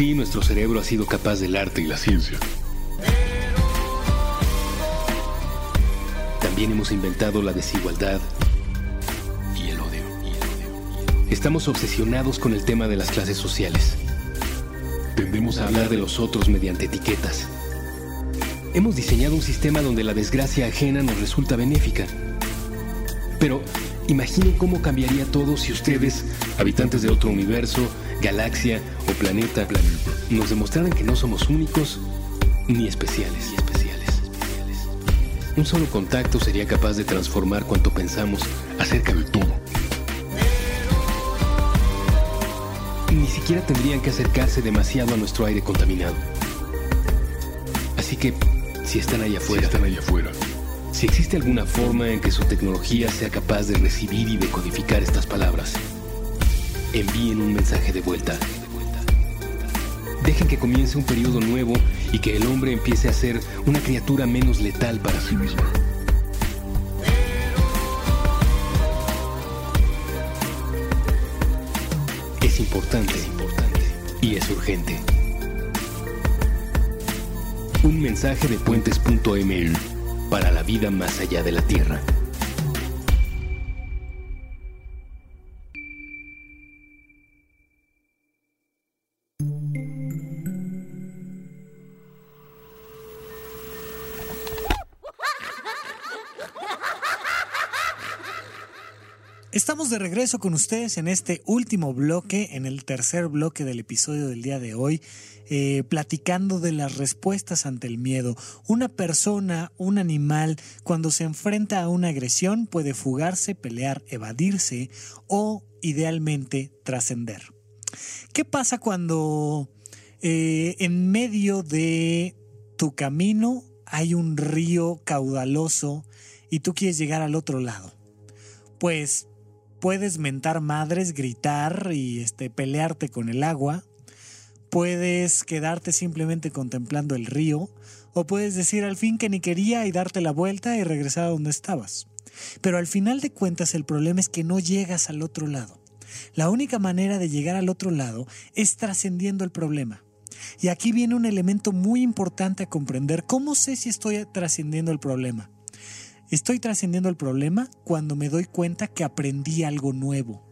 Sí, nuestro cerebro ha sido capaz del arte y la ciencia. También hemos inventado la desigualdad y el odio. Estamos obsesionados con el tema de las clases sociales. Tendemos a hablar de los otros mediante etiquetas. Hemos diseñado un sistema donde la desgracia ajena nos resulta benéfica. Pero imaginen cómo cambiaría todo si ustedes, habitantes de otro universo, galaxia o planeta, nos demostraran que no somos únicos ni especiales. Un solo contacto sería capaz de transformar cuanto pensamos acerca de todo. Ni siquiera tendrían que acercarse demasiado a nuestro aire contaminado. Así que, si están allá afuera, están allá afuera, si existe alguna forma en que su tecnología sea capaz de recibir y decodificar estas palabras, envíen un mensaje de vuelta. Dejen que comience un periodo nuevo y que el hombre empiece a ser una criatura menos letal para sí misma. Es importante, es importante y es urgente. Un mensaje de puentes.ml para la vida más allá de la Tierra. De regreso con ustedes en este último bloque, en el tercer bloque del episodio del día de hoy, eh, platicando de las respuestas ante el miedo. Una persona, un animal, cuando se enfrenta a una agresión puede fugarse, pelear, evadirse o, idealmente, trascender. ¿Qué pasa cuando eh, en medio de tu camino hay un río caudaloso y tú quieres llegar al otro lado? Pues puedes mentar madres, gritar y este, pelearte con el agua. Puedes quedarte simplemente contemplando el río. O puedes decir al fin que ni quería y darte la vuelta y regresar a donde estabas. Pero al final de cuentas el problema es que no llegas al otro lado. La única manera de llegar al otro lado es trascendiendo el problema. Y aquí viene un elemento muy importante a comprender. ¿Cómo sé si estoy trascendiendo el problema? Estoy trascendiendo el problema cuando me doy cuenta que aprendí algo nuevo,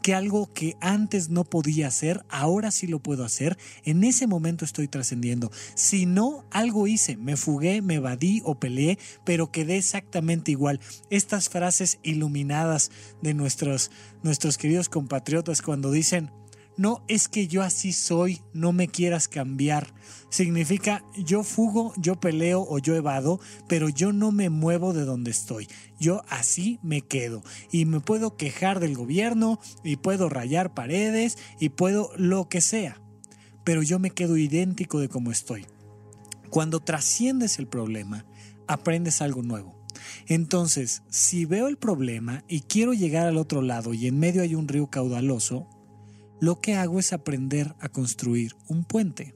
que algo que antes no podía hacer, ahora sí lo puedo hacer, en ese momento estoy trascendiendo. Si no, algo hice, me fugué, me evadí o peleé, pero quedé exactamente igual. Estas frases iluminadas de nuestros, nuestros queridos compatriotas cuando dicen, no es que yo así soy, no me quieras cambiar. Significa yo fugo, yo peleo o yo evado, pero yo no me muevo de donde estoy. Yo así me quedo. Y me puedo quejar del gobierno, y puedo rayar paredes, y puedo lo que sea. Pero yo me quedo idéntico de como estoy. Cuando trasciendes el problema, aprendes algo nuevo. Entonces, si veo el problema y quiero llegar al otro lado y en medio hay un río caudaloso, lo que hago es aprender a construir un puente.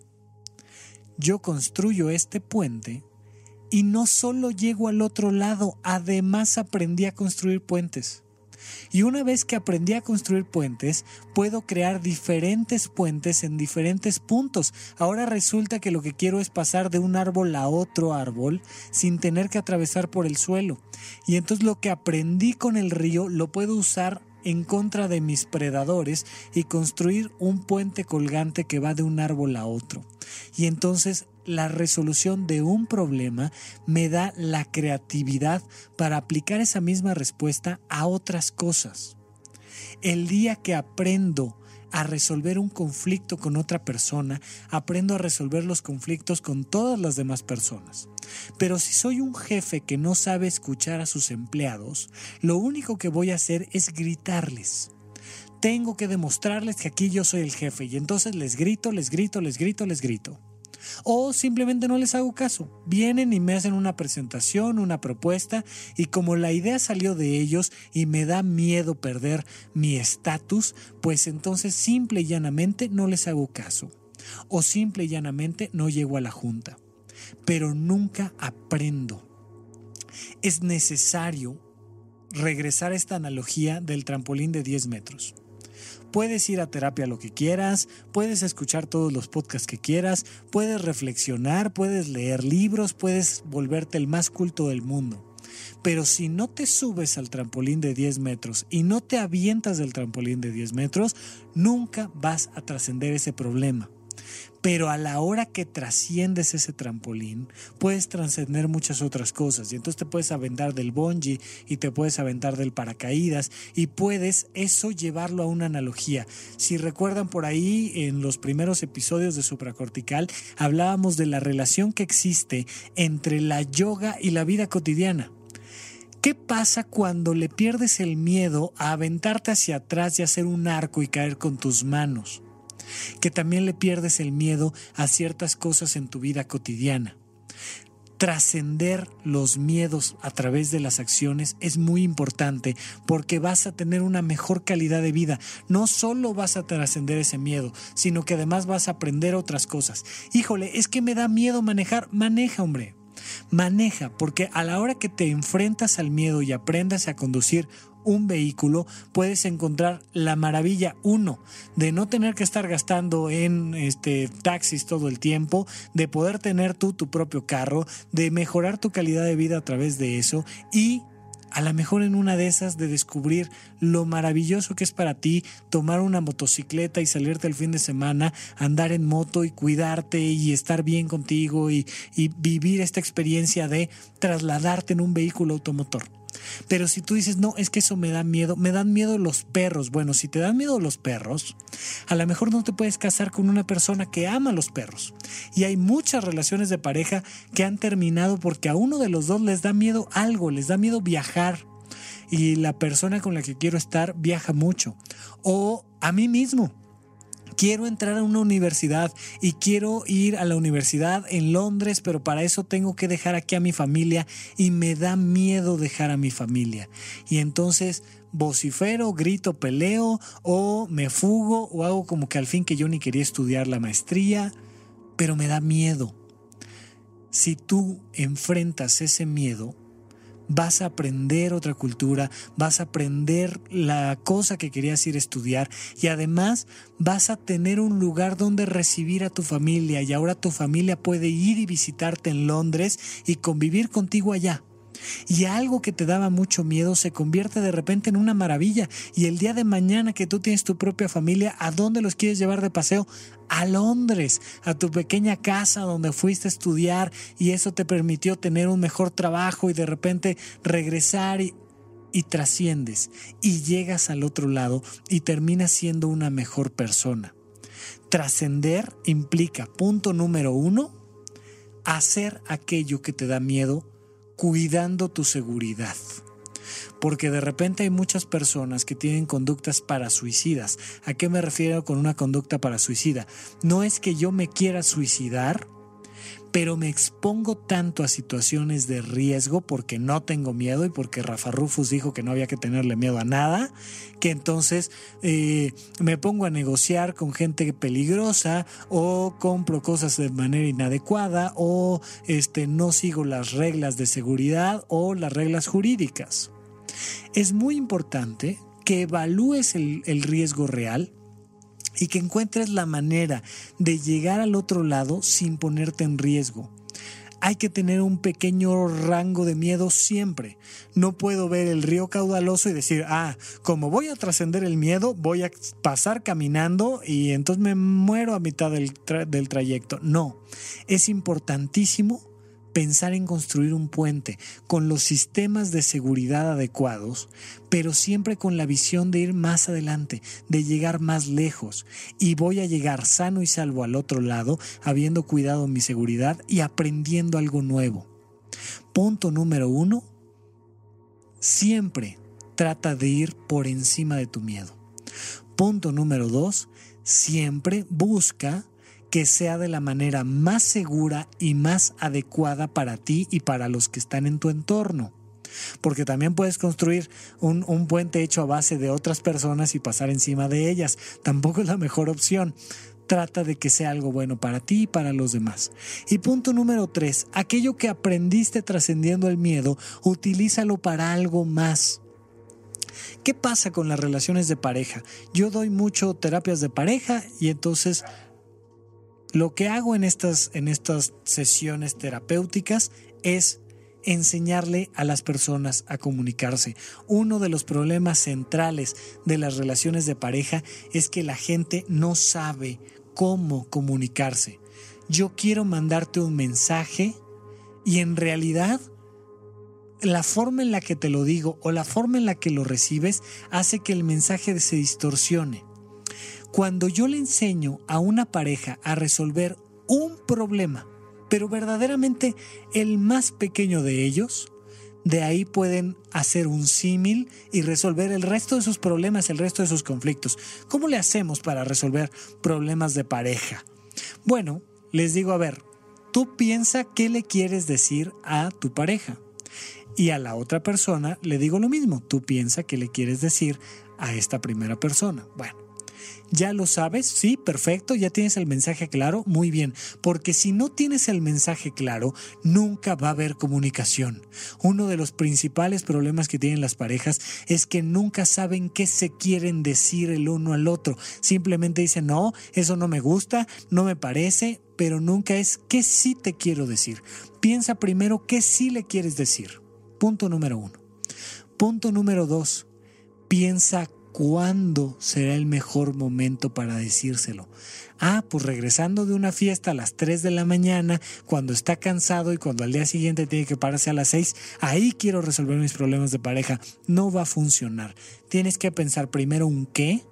Yo construyo este puente y no solo llego al otro lado, además aprendí a construir puentes. Y una vez que aprendí a construir puentes, puedo crear diferentes puentes en diferentes puntos. Ahora resulta que lo que quiero es pasar de un árbol a otro árbol sin tener que atravesar por el suelo. Y entonces lo que aprendí con el río lo puedo usar en contra de mis predadores y construir un puente colgante que va de un árbol a otro. Y entonces la resolución de un problema me da la creatividad para aplicar esa misma respuesta a otras cosas. El día que aprendo a resolver un conflicto con otra persona, aprendo a resolver los conflictos con todas las demás personas. Pero si soy un jefe que no sabe escuchar a sus empleados, lo único que voy a hacer es gritarles. Tengo que demostrarles que aquí yo soy el jefe y entonces les grito, les grito, les grito, les grito. O simplemente no les hago caso. Vienen y me hacen una presentación, una propuesta, y como la idea salió de ellos y me da miedo perder mi estatus, pues entonces simple y llanamente no les hago caso. O simple y llanamente no llego a la junta. Pero nunca aprendo. Es necesario regresar a esta analogía del trampolín de 10 metros. Puedes ir a terapia lo que quieras, puedes escuchar todos los podcasts que quieras, puedes reflexionar, puedes leer libros, puedes volverte el más culto del mundo. Pero si no te subes al trampolín de 10 metros y no te avientas del trampolín de 10 metros, nunca vas a trascender ese problema. Pero a la hora que trasciendes ese trampolín, puedes trascender muchas otras cosas. Y entonces te puedes aventar del bungee y te puedes aventar del paracaídas y puedes eso llevarlo a una analogía. Si recuerdan por ahí en los primeros episodios de Supracortical, hablábamos de la relación que existe entre la yoga y la vida cotidiana. ¿Qué pasa cuando le pierdes el miedo a aventarte hacia atrás y hacer un arco y caer con tus manos? Que también le pierdes el miedo a ciertas cosas en tu vida cotidiana. Trascender los miedos a través de las acciones es muy importante porque vas a tener una mejor calidad de vida. No solo vas a trascender ese miedo, sino que además vas a aprender otras cosas. Híjole, es que me da miedo manejar. Maneja, hombre Maneja, porque a la hora que te enfrentas al miedo y aprendas a conducir un vehículo, puedes encontrar la maravilla, uno, de no tener que estar gastando en este, taxis todo el tiempo, de poder tener tú tu propio carro, de mejorar tu calidad de vida a través de eso y a lo mejor en una de esas de descubrir lo maravilloso que es para ti tomar una motocicleta y salirte el fin de semana, andar en moto y cuidarte y estar bien contigo y, y vivir esta experiencia de trasladarte en un vehículo automotor. Pero si tú dices, no, es que eso me da miedo, me dan miedo los perros. Bueno, si te dan miedo los perros, a lo mejor no te puedes casar con una persona que ama los perros. Y hay muchas relaciones de pareja que han terminado porque a uno de los dos les da miedo algo, les da miedo viajar. Y la persona con la que quiero estar viaja mucho. O a mí mismo quiero entrar a una universidad y quiero ir a la universidad en Londres, pero para eso tengo que dejar aquí a mi familia y me da miedo dejar a mi familia. Y entonces vocifero, grito, peleo o me fugo o hago como que al fin que yo ni quería estudiar la maestría, pero me da miedo. Si tú enfrentas ese miedo, vas a aprender otra cultura, vas a aprender la cosa que querías ir a estudiar y además vas a tener un lugar donde recibir a tu familia y ahora tu familia puede ir y visitarte en Londres y convivir contigo allá. Y algo que te daba mucho miedo se convierte de repente en una maravilla. Y el día de mañana que tú tienes tu propia familia, ¿a dónde los quieres llevar de paseo? A Londres, a tu pequeña casa donde fuiste a estudiar y eso te permitió tener un mejor trabajo y de repente regresar y, y trasciendes y llegas al otro lado y terminas siendo una mejor persona. Trascender implica, punto número uno, hacer aquello que te da miedo cuidando tu seguridad. Porque de repente hay muchas personas que tienen conductas para suicidas. ¿A qué me refiero con una conducta para suicida? No es que yo me quiera suicidar, pero me expongo tanto a situaciones de riesgo porque no tengo miedo y porque Rafa Rufus dijo que no había que tenerle miedo a nada, que entonces eh, me pongo a negociar con gente peligrosa o compro cosas de manera inadecuada o este, no sigo las reglas de seguridad o las reglas jurídicas. Es muy importante que evalúes el, el riesgo real y que encuentres la manera de llegar al otro lado sin ponerte en riesgo. Hay que tener un pequeño rango de miedo siempre. No puedo ver el río caudaloso y decir, ah, como voy a trascender el miedo, voy a pasar caminando y entonces me muero a mitad del, del trayecto. No, es importantísimo pensar en construir un puente con los sistemas de seguridad adecuados, pero siempre con la visión de ir más adelante, de llegar más lejos. Y voy a llegar sano y salvo al otro lado, habiendo cuidado mi seguridad y aprendiendo algo nuevo. Punto número uno, siempre trata de ir por encima de tu miedo. Punto número dos, siempre busca que sea de la manera más segura y más adecuada para ti y para los que están en tu entorno. Porque también puedes construir un, puente hecho a base de otras personas y pasar encima de ellas. Tampoco es la mejor opción. Trata de que sea algo bueno para ti y para los demás. Y punto número tres, aquello que aprendiste trascendiendo el miedo, utilízalo para algo más. ¿Qué pasa con las relaciones de pareja? Yo doy mucho terapias de pareja y entonces lo que hago en estas, en estas sesiones terapéuticas es enseñarle a las personas a comunicarse. Uno de los problemas centrales de las relaciones de pareja es que la gente no sabe cómo comunicarse. Yo quiero mandarte un mensaje y en realidad la forma en la que te lo digo o la forma en la que lo recibes hace que el mensaje se distorsione. Cuando yo le enseño a una pareja a resolver un problema, pero verdaderamente el más pequeño de ellos, de ahí pueden hacer un símil y resolver el resto de sus problemas, el resto de sus conflictos. ¿Cómo le hacemos para resolver problemas de pareja? Bueno, les digo, a ver, tú piensa qué le quieres decir a tu pareja. Y a la otra persona le digo lo mismo, tú piensa qué le quieres decir a esta primera persona. Bueno, ¿Ya lo sabes? Sí, perfecto, ya tienes el mensaje claro, muy bien, porque si no tienes el mensaje claro, nunca va a haber comunicación. Uno de los principales problemas que tienen las parejas es que nunca saben qué se quieren decir el uno al otro. Simplemente dicen, no, eso no me gusta, no me parece, pero nunca es qué sí te quiero decir. Piensa primero qué sí le quieres decir. Punto número uno. Punto número dos. Piensa ¿Cuándo será el mejor momento para decírselo? Ah, pues regresando de una fiesta a las 3 de la mañana, cuando está cansado y cuando al día siguiente tiene que pararse a las 6, ahí quiero resolver mis problemas de pareja. No va a funcionar. Tienes que pensar primero un qué,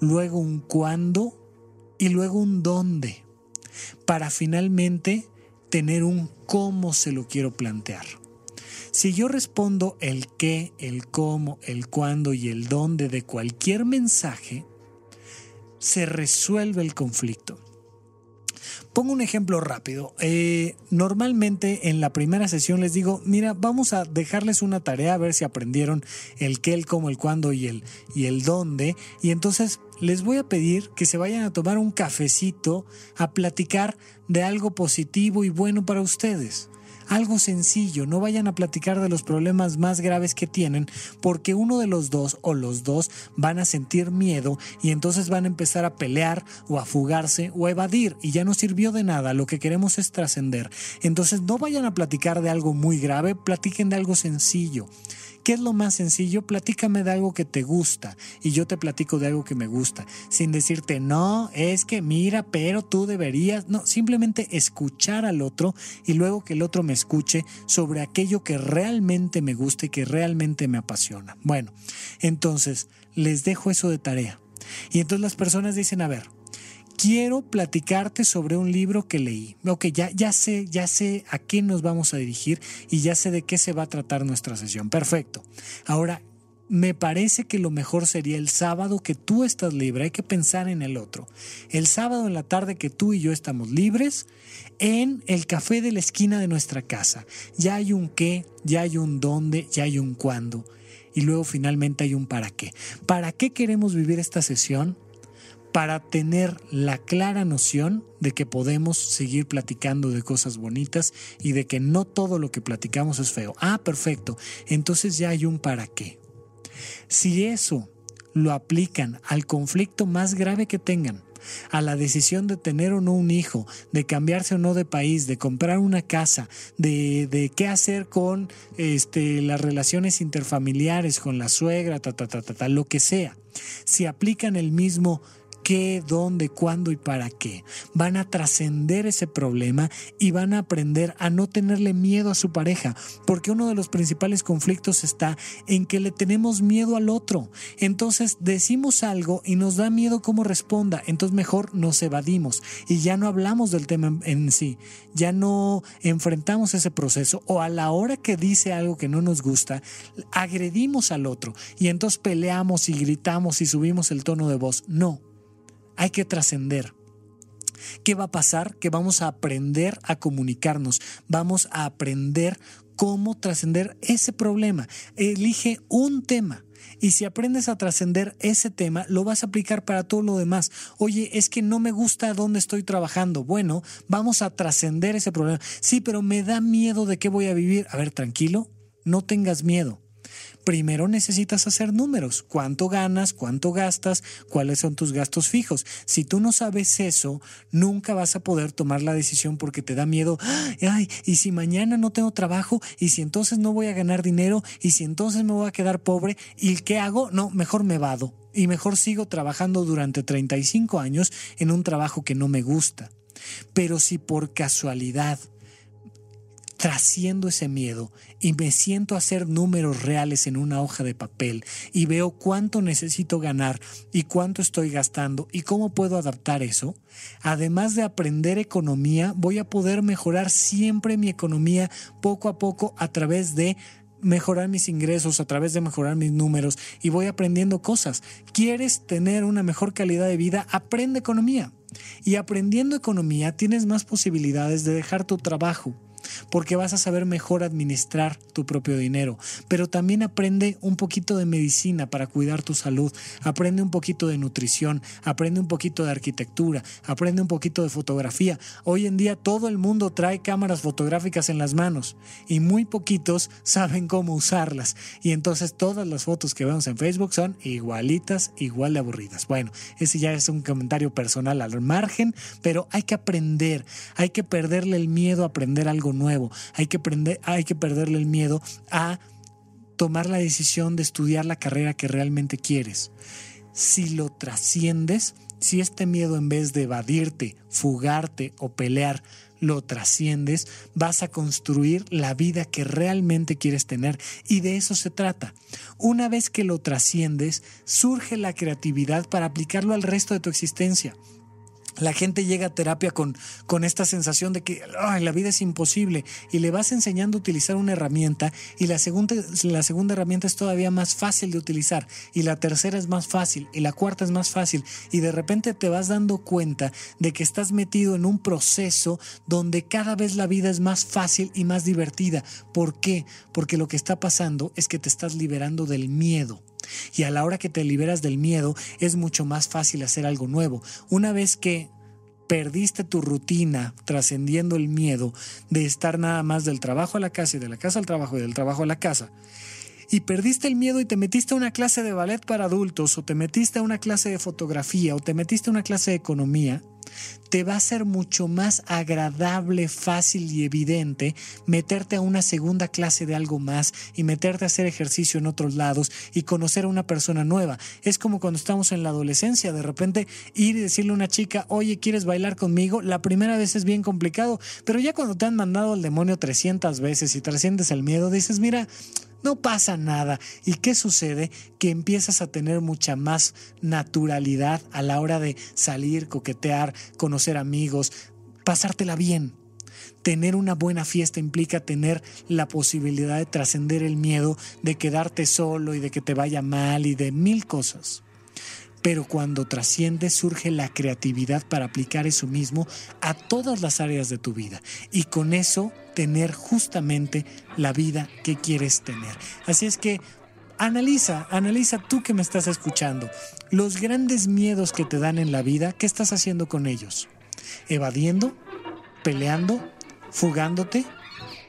luego un cuándo y luego un dónde, para finalmente tener un cómo se lo quiero plantear. Si yo respondo el qué, el cómo, el cuándo y el dónde de cualquier mensaje, se resuelve el conflicto. Pongo un ejemplo rápido. Eh, normalmente en la primera sesión les digo, mira, vamos a dejarles una tarea a ver si aprendieron el qué, el cómo, el cuándo y el, y el dónde. Y entonces les voy a pedir que se vayan a tomar un cafecito a platicar de algo positivo y bueno para ustedes algo sencillo, no vayan a platicar de los problemas más graves que tienen porque uno de los dos o los dos van a sentir miedo y entonces van a empezar a pelear o a fugarse o a evadir y ya no sirvió de nada, lo que queremos es trascender. Entonces no vayan a platicar de algo muy grave, platiquen de algo sencillo. ¿Qué es lo más sencillo? Platícame de algo que te gusta y yo te platico de algo que me gusta, sin decirte, no, es que mira, pero tú deberías, no, simplemente escuchar al otro y luego que el otro me escuche sobre aquello que realmente me gusta y que realmente me apasiona. Bueno, entonces les dejo eso de tarea. Y entonces las personas dicen, a ver, quiero platicarte sobre un libro que leí. Ok, ya, ya sé, ya sé a qué nos vamos a dirigir y ya sé de qué se va a tratar nuestra sesión. Perfecto. Ahora, me parece que lo mejor sería el sábado que tú estás libre, hay que pensar en el otro. El sábado en la tarde que tú y yo estamos libres, en el café de la esquina de nuestra casa. Ya hay un qué, ya hay un dónde, ya hay un cuándo. Y luego finalmente hay un para qué. ¿Para qué queremos vivir esta sesión? Para tener la clara noción de que podemos seguir platicando de cosas bonitas y de que no todo lo que platicamos es feo. Ah, perfecto. Entonces ya hay un para qué. Si eso lo aplican al conflicto más grave que tengan, a la decisión de tener o no un hijo, de cambiarse o no de país, de comprar una casa, de, de qué hacer con este, las relaciones interfamiliares, con la suegra, ta, lo que sea. Si aplican el mismo qué, dónde, cuándo y para qué. Van a trascender ese problema y van a aprender a no tenerle miedo a su pareja, porque uno de los principales conflictos está en que le tenemos miedo al otro. Entonces decimos algo y nos da miedo cómo responda, entonces mejor nos evadimos y ya no hablamos del tema en sí, ya no enfrentamos ese proceso o a la hora que dice algo que no nos gusta, agredimos al otro y entonces peleamos y gritamos y subimos el tono de voz. No hay que trascender. ¿Qué va a pasar? Que vamos a aprender a comunicarnos, vamos a aprender cómo trascender ese problema. Elige un tema. Y si aprendes a trascender ese tema, lo vas a aplicar para todo lo demás. Oye, es que no me gusta dónde estoy trabajando. Bueno, vamos a trascender ese problema. Sí, pero me da miedo de qué voy a vivir. A ver, tranquilo, no tengas miedo. Primero necesitas hacer números. ¿Cuánto ganas? ¿Cuánto gastas? ¿Cuáles son tus gastos fijos? Si tú no sabes eso, nunca vas a poder tomar la decisión porque te da miedo. Ay, y si mañana no tengo trabajo, y si entonces no voy a ganar dinero, y si entonces me voy a quedar pobre, ¿y qué hago? No, mejor me vado. Y mejor sigo trabajando durante 35 años en un trabajo que no me gusta. Pero si por casualidad trasciendo ese miedo y me siento hacer números reales en una hoja de papel y veo cuánto necesito ganar y cuánto estoy gastando y cómo puedo adaptar eso, además de aprender economía, voy a poder mejorar siempre mi economía poco a poco a través de mejorar mis ingresos, a través de mejorar mis números y voy aprendiendo cosas. ¿Quieres tener una mejor calidad de vida? Aprende economía. Y aprendiendo economía tienes más posibilidades de dejar tu trabajo porque vas a saber mejor administrar tu propio dinero. Pero también aprende un poquito de medicina para cuidar tu salud, aprende un poquito de nutrición, aprende un poquito de arquitectura, aprende un poquito de fotografía. Hoy en día todo el mundo trae cámaras fotográficas en las manos y muy poquitos saben cómo usarlas. Y entonces todas las fotos que vemos en Facebook son igualitas, igual de aburridas. Bueno, ese ya es un comentario personal al margen, pero hay que aprender, hay que perderle el miedo a aprender algo nuevo. Hay que, hay que perderle el miedo a tomar la decisión de estudiar la carrera que realmente quieres. Si lo trasciendes, si este miedo en vez de evadirte, fugarte o pelear, lo trasciendes, vas a construir la vida que realmente quieres tener y de eso se trata. Una vez que lo trasciendes, surge la creatividad para aplicarlo al resto de tu existencia la gente llega a terapia con, con esta sensación de que la vida es imposible y le vas enseñando a utilizar una herramienta y la segunda, la segunda herramienta es todavía más fácil de utilizar y la tercera es más fácil y la cuarta es más fácil y de repente te vas dando cuenta de que estás metido en un proceso donde cada vez la vida es más fácil y más divertida. ¿Por qué? Porque lo que está pasando es que te estás liberando del miedo. Y a la hora que te liberas del miedo es mucho más fácil hacer algo nuevo. Una vez que perdiste tu rutina trascendiendo el miedo de estar nada más del trabajo a la casa y de la casa al trabajo y del trabajo a la casa, y perdiste el miedo y te metiste a una clase de ballet para adultos o te metiste a una clase de fotografía o te metiste a una clase de economía, te va a ser mucho más agradable, fácil y evidente meterte a una segunda clase de algo más y meterte a hacer ejercicio en otros lados y conocer a una persona nueva. Es como cuando estamos en la adolescencia, de repente ir y decirle a una chica, oye, ¿quieres bailar conmigo? La primera vez es bien complicado, pero ya cuando te han mandado al demonio 300 veces y trasciendes el miedo, dices, mira, no pasa nada. ¿Y qué sucede? Que empiezas a tener mucha más naturalidad a la hora de salir, coquetear, conocer amigos, pasártela bien. Tener una buena fiesta implica tener la posibilidad de trascender el miedo de quedarte solo y de que te vaya mal y de mil cosas. Pero cuando trasciende surge la creatividad para aplicar eso mismo a todas las áreas de tu vida y con eso tener justamente la vida que quieres tener. Así es que analiza, analiza tú que me estás escuchando, los grandes miedos que te dan en la vida, ¿qué estás haciendo con ellos? ¿Evadiendo? ¿Peleando? ¿Fugándote?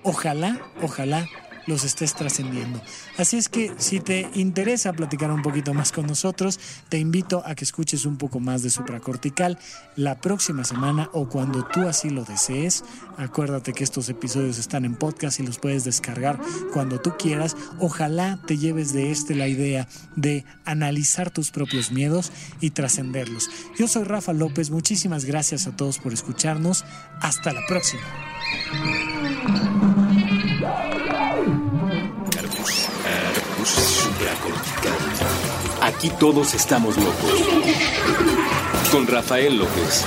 Ojalá, ojalá los estés trascendiendo. Así es que si te interesa platicar un poquito más con nosotros, te invito a que escuches un poco más de supracortical la próxima semana o cuando tú así lo desees. Acuérdate que estos episodios están en podcast y los puedes descargar cuando tú quieras. Ojalá te lleves de este la idea de analizar tus propios miedos y trascenderlos. Yo soy Rafa López, muchísimas gracias a todos por escucharnos. Hasta la próxima. Aquí todos estamos locos. Con Rafael López.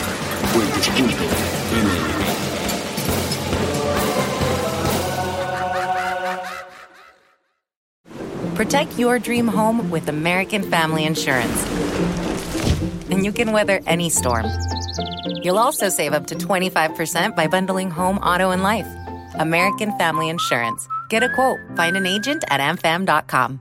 Protect your dream home with American Family Insurance. And you can weather any storm. You'll also save up to 25% by bundling home, auto, and life. American Family Insurance. Get a quote. Find an agent at amfam.com.